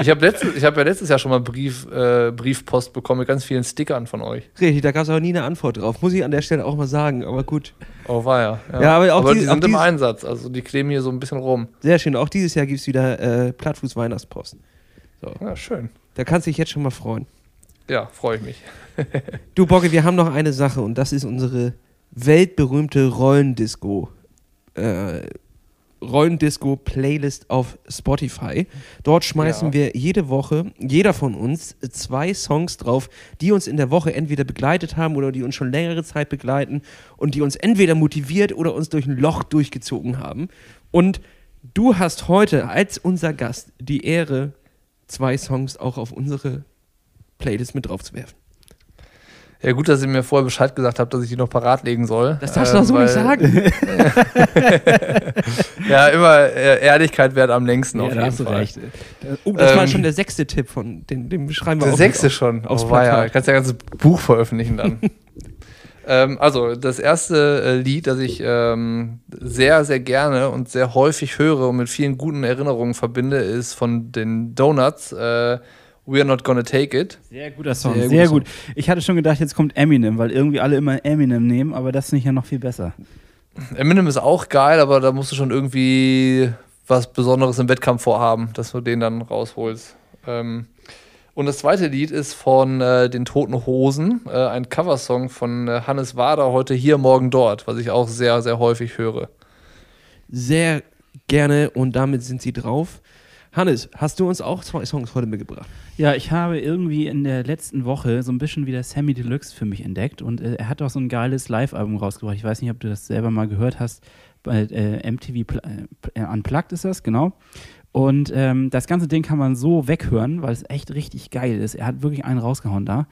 Ich habe letztes, hab ja letztes Jahr schon mal Brief, äh, Briefpost bekommen mit ganz vielen Stickern von euch. Richtig, da gab es aber nie eine Antwort drauf. Muss ich an der Stelle auch mal sagen, aber gut. Oh, war ja. Ja, aber auch die, die- sind auch im dieses- Einsatz. Also die kleben hier so ein bisschen rum. Sehr schön. Auch dieses Jahr gibt es wieder äh, Plattfuß-Weihnachtspost. So. Ja, schön. Da kannst du dich jetzt schon mal freuen. Ja, freue ich mich. Du, Bogge, wir haben noch eine Sache und das ist unsere weltberühmte Rollendisco. Äh, Rollendisco-Playlist auf Spotify. Dort schmeißen Ja. wir jede Woche, jeder von uns, zwei Songs drauf, die uns in der Woche entweder begleitet haben oder die uns schon längere Zeit begleiten und die uns entweder motiviert oder uns durch ein Loch durchgezogen haben. Und du hast heute als unser Gast die Ehre, zwei Songs auch auf unsere Playlist mit draufzuwerfen. Ja, gut, dass ihr mir vorher Bescheid gesagt habt, dass ich die noch parat legen soll. Das darfst du doch so nicht weil- sagen. Ja, immer äh, Ehrlichkeit wert am längsten Ja, auf da jeden hast du Fall. recht. Oh, das war Ähm, schon der sechste Tipp von den, dem schreiben wir Der sechste auf. schon. aufs oh, war ja. Plakat. Kannst ja ein ganzes Buch veröffentlichen dann. ähm, also, das erste äh, Lied, das ich ähm, sehr, sehr gerne und sehr häufig höre und mit vielen guten Erinnerungen verbinde, ist von den Donuts. Äh, We're Not Gonna Take It. Sehr guter Song, Sehr sehr, gut. Ich hatte schon gedacht, jetzt kommt Eminem, weil irgendwie alle immer Eminem nehmen, aber das finde ich ja noch viel besser. Eminem ist auch geil, aber da musst du schon irgendwie was Besonderes im Wettkampf vorhaben, dass du den dann rausholst. Ähm, und das zweite Lied ist von äh, den Toten Hosen, äh, ein Coversong von äh, Hannes Wader, heute hier, morgen dort, was ich auch sehr, sehr häufig höre. Sehr gerne und damit sind sie drauf. Hannes, hast du uns auch zwei Songs heute mitgebracht? Ja, ich habe irgendwie in der letzten Woche so ein bisschen wieder Sammy Deluxe für mich entdeckt und äh, er hat auch so ein geiles Live-Album rausgebracht. Ich weiß nicht, ob du das selber mal gehört hast. Bei äh, MTV Pl äh, Unplugged ist das, genau. Und ähm, das ganze Ding kann man so weghören, weil es echt richtig geil ist. Er hat wirklich einen rausgehauen da.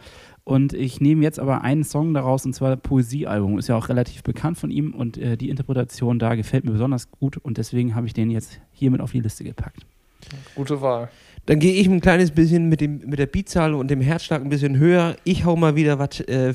Und ich nehme jetzt aber einen Song daraus, und zwar Poesiealbum. Ist ja auch relativ bekannt von ihm und äh, die Interpretation da gefällt mir besonders gut und deswegen habe ich den jetzt hiermit auf die Liste gepackt. Gute Wahl. Dann gehe ich ein kleines bisschen mit, dem, mit der Beatzahl und dem Herzschlag ein bisschen höher. Ich hau mal wieder was äh, äh,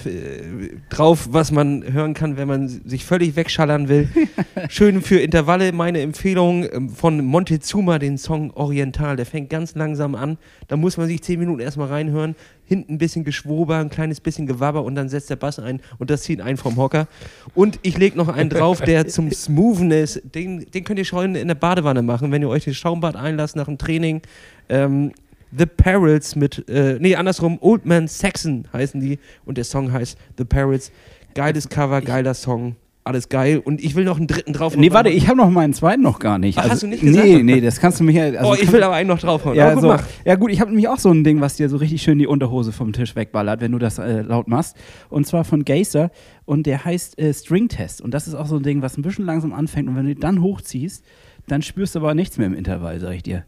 drauf, was man hören kann, wenn man sich völlig wegschallern will. Schön für Intervalle meine Empfehlung ähm, von Montezuma, den Song Oriental. Der fängt ganz langsam an. Da muss man sich zehn Minuten erstmal reinhören. Hinten ein bisschen Geschwober, ein kleines bisschen Gewabber und dann setzt der Bass ein und das zieht einen vom Hocker. Und ich lege noch einen drauf, der zum Smoothness, den, den könnt ihr schon in der Badewanne machen, wenn ihr euch den Schaumbad einlasst nach dem Training. Ähm, The Perils mit, äh, nee, andersrum, Old Man Saxon heißen die und der Song heißt The Perils. Geiles Cover, geiler Song, alles geil. Und ich will noch einen dritten drauf. Nee, warte, ich habe noch meinen zweiten noch gar nicht. Ach, also, hast du nicht gesagt? Nee, nee, das kannst du mir ja. Also oh, ich will aber einen noch draufhauen. Ja, gut, so, ja gut, ich habe nämlich auch so ein Ding, was dir so richtig schön die Unterhose vom Tisch wegballert, wenn du das äh, laut machst. Und zwar von Geyser und der heißt äh, String Test. Und das ist auch so ein Ding, was ein bisschen langsam anfängt. Und wenn du dann hochziehst, dann spürst du aber nichts mehr im Intervall, sag ich dir.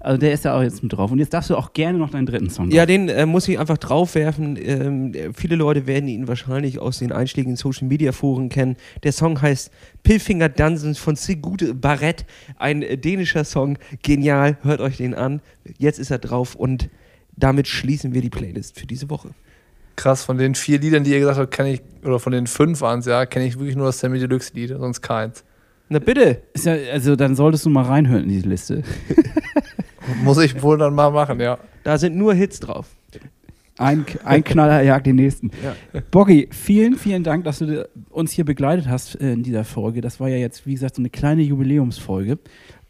Also der ist ja auch jetzt mit drauf. Und jetzt darfst du auch gerne noch deinen dritten Song Ja, drauf. den äh, muss ich einfach draufwerfen. Ähm, äh, viele Leute werden ihn wahrscheinlich aus den einschlägigen Social Media Foren kennen. Der Song heißt Pillfinger Dungeons von Sigurd Barrett. Ein äh, dänischer Song. Genial. Hört euch den an. Jetzt ist er drauf und damit schließen wir die Playlist für diese Woche. Krass, von den vier Liedern, die ihr gesagt habt, kenne ich, oder von den fünf waren es ja, kenne ich wirklich nur das Sammy Deluxe-Lied, sonst keins. Na bitte. Ist ja, also dann solltest du mal reinhören in diese Liste. Muss ich wohl dann mal machen, ja. Da sind nur Hits drauf. Ein, ein Knaller jagt den nächsten. Ja. Boggy, vielen, vielen Dank, dass du uns hier begleitet hast äh, in dieser Folge. Das war ja jetzt, wie gesagt, so eine kleine Jubiläumsfolge.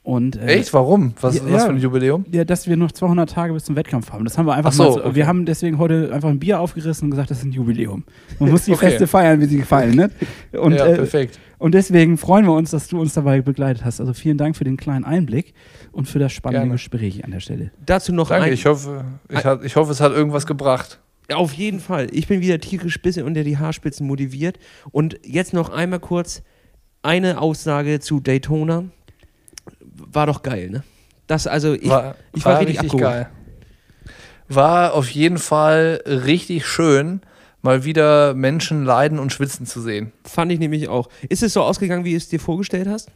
Und, äh, Echt? Warum? Was ja, ist das ja. für ein Jubiläum? Ja, dass wir noch 200 Tage bis zum Wettkampf haben. Das haben wir einfach Ach so, mal so, okay. Wir haben deswegen heute einfach ein Bier aufgerissen und gesagt, das ist ein Jubiläum. Man muss die Okay. Feste feiern, wie sie gefallen, ne? Und, ja, äh, perfekt. und deswegen freuen wir uns, dass du uns dabei begleitet hast. Also vielen Dank für den kleinen Einblick und für das spannende Gerne. Gespräch an der Stelle. Dazu noch Danke, ein. ich hoffe, ich, hat, ich hoffe, es hat irgendwas gebracht. Auf jeden Fall. Ich bin wieder tierisch bisschen unter die Haarspitzen motiviert. Und jetzt noch einmal kurz eine Aussage zu Daytona. War doch geil, ne? Das, also, ich war, ich war richtig abgeholt. geil. War auf jeden Fall richtig schön, mal wieder Menschen leiden und schwitzen zu sehen. fand ich nämlich auch. Ist es so ausgegangen, wie du es dir vorgestellt hast?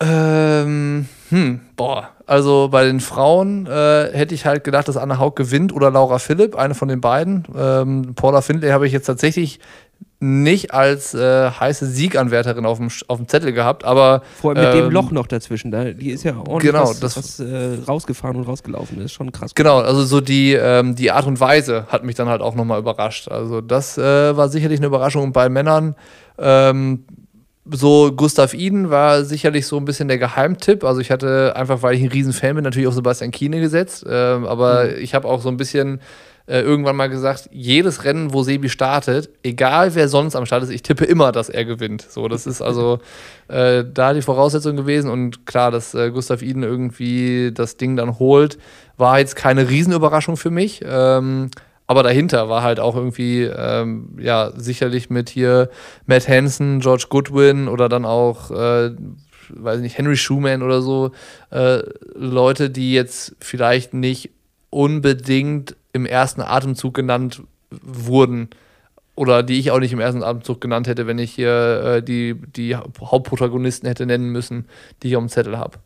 Ähm, hm, boah. Also bei den Frauen äh, hätte ich halt gedacht, dass Anna Haug gewinnt oder Laura Philipp, eine von den beiden. Ähm, Paula Findlay habe ich jetzt tatsächlich nicht als äh, heiße Sieganwärterin auf dem, auf dem Zettel gehabt, aber Vor allem mit dem ähm, Loch noch dazwischen. Da, die ist ja ordentlich Genau, was, das- was äh, rausgefahren und rausgelaufen. Das ist schon krass. Genau, also so die, ähm, die Art und Weise hat mich dann halt auch nochmal überrascht. Also das äh, war sicherlich eine Überraschung Und bei Männern. Ähm, so Gustav Iden war sicherlich so ein bisschen der Geheimtipp. Also ich hatte einfach, weil ich ein Riesenfan bin, natürlich auf Sebastian Kiene gesetzt. Ähm, aber ich habe auch so ein bisschen äh, irgendwann mal gesagt, jedes Rennen, wo Sebi startet, egal wer sonst am Start ist, ich tippe immer, dass er gewinnt. So, das ist also äh, da die Voraussetzung gewesen. Und klar, dass äh, Gustav Iden irgendwie das Ding dann holt, war jetzt keine Riesenüberraschung für mich. Ähm, aber dahinter war halt auch irgendwie, ähm, ja, sicherlich mit hier Matt Hansen, George Goodwin oder dann auch, äh, weiß nicht, Henry Schumann oder so, äh, Leute, die jetzt vielleicht nicht unbedingt im ersten Atemzug genannt wurden. Oder die ich auch nicht im ersten Atemzug genannt hätte, wenn ich hier äh, die, die Hauptprotagonisten hätte nennen müssen, die ich auf dem Zettel habe.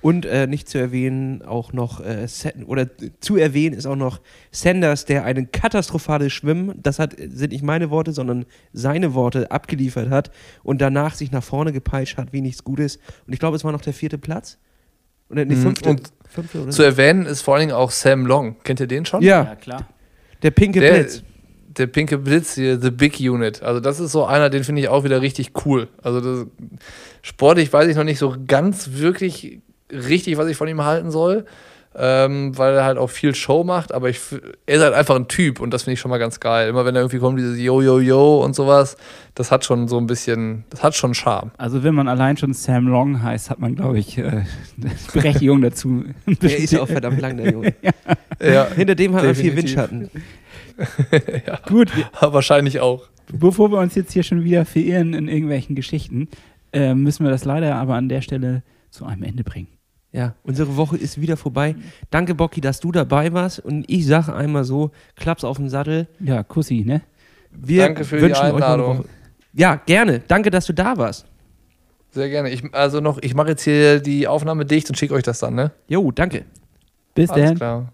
Und äh, nicht zu erwähnen, auch noch, äh, oder zu erwähnen ist auch noch Sanders, der einen katastrophales Schwimmen, das hat, sind nicht meine Worte, sondern seine Worte abgeliefert hat und danach sich nach vorne gepeitscht hat, wie nichts Gutes. Und ich glaube, es war noch der vierte Platz. Oder nee, Mhm, fünfte, und fünfte oder Zu erwähnen ist vor allen Dingen auch Sam Long. Kennt ihr den schon? Ja, klar. der pinke der, Blitz. der pinke Blitz hier, The Big Unit. Also das ist so einer, den finde ich auch wieder richtig cool. Also das, sportlich weiß ich noch nicht so ganz wirklich richtig, was ich von ihm halten soll, ähm, weil er halt auch viel Show macht, aber ich, er ist halt einfach ein Typ und das finde ich schon mal ganz geil. Immer wenn er irgendwie kommt, dieses Yo, Yo, Yo und sowas, das hat schon so ein bisschen, das hat schon Charme. Also wenn man allein schon Sam Long heißt, hat man, glaube ich, äh, Berechtigung dazu. Der ist ja auch verdammt lang, der Junge. Ja, Hinter dem hat er viel Definitiv. Windschatten. Gut, wahrscheinlich auch. bevor wir uns jetzt hier schon wieder verirren in irgendwelchen Geschichten, äh, müssen wir das leider aber an der Stelle zu einem Ende bringen. Ja, unsere Woche ist wieder vorbei. Danke, Bocky, dass du dabei warst. Und ich sage einmal so: Klaps auf den Sattel. Ja, Kussi, ne? Wir Danke für die wünschen euch eine Einladung. Woche. Ja, gerne. Danke, dass du da warst. Sehr gerne. Ich, also noch, ich mache jetzt hier die Aufnahme dicht und schicke euch das dann, ne? Jo, danke. Bis Alles dann. klar.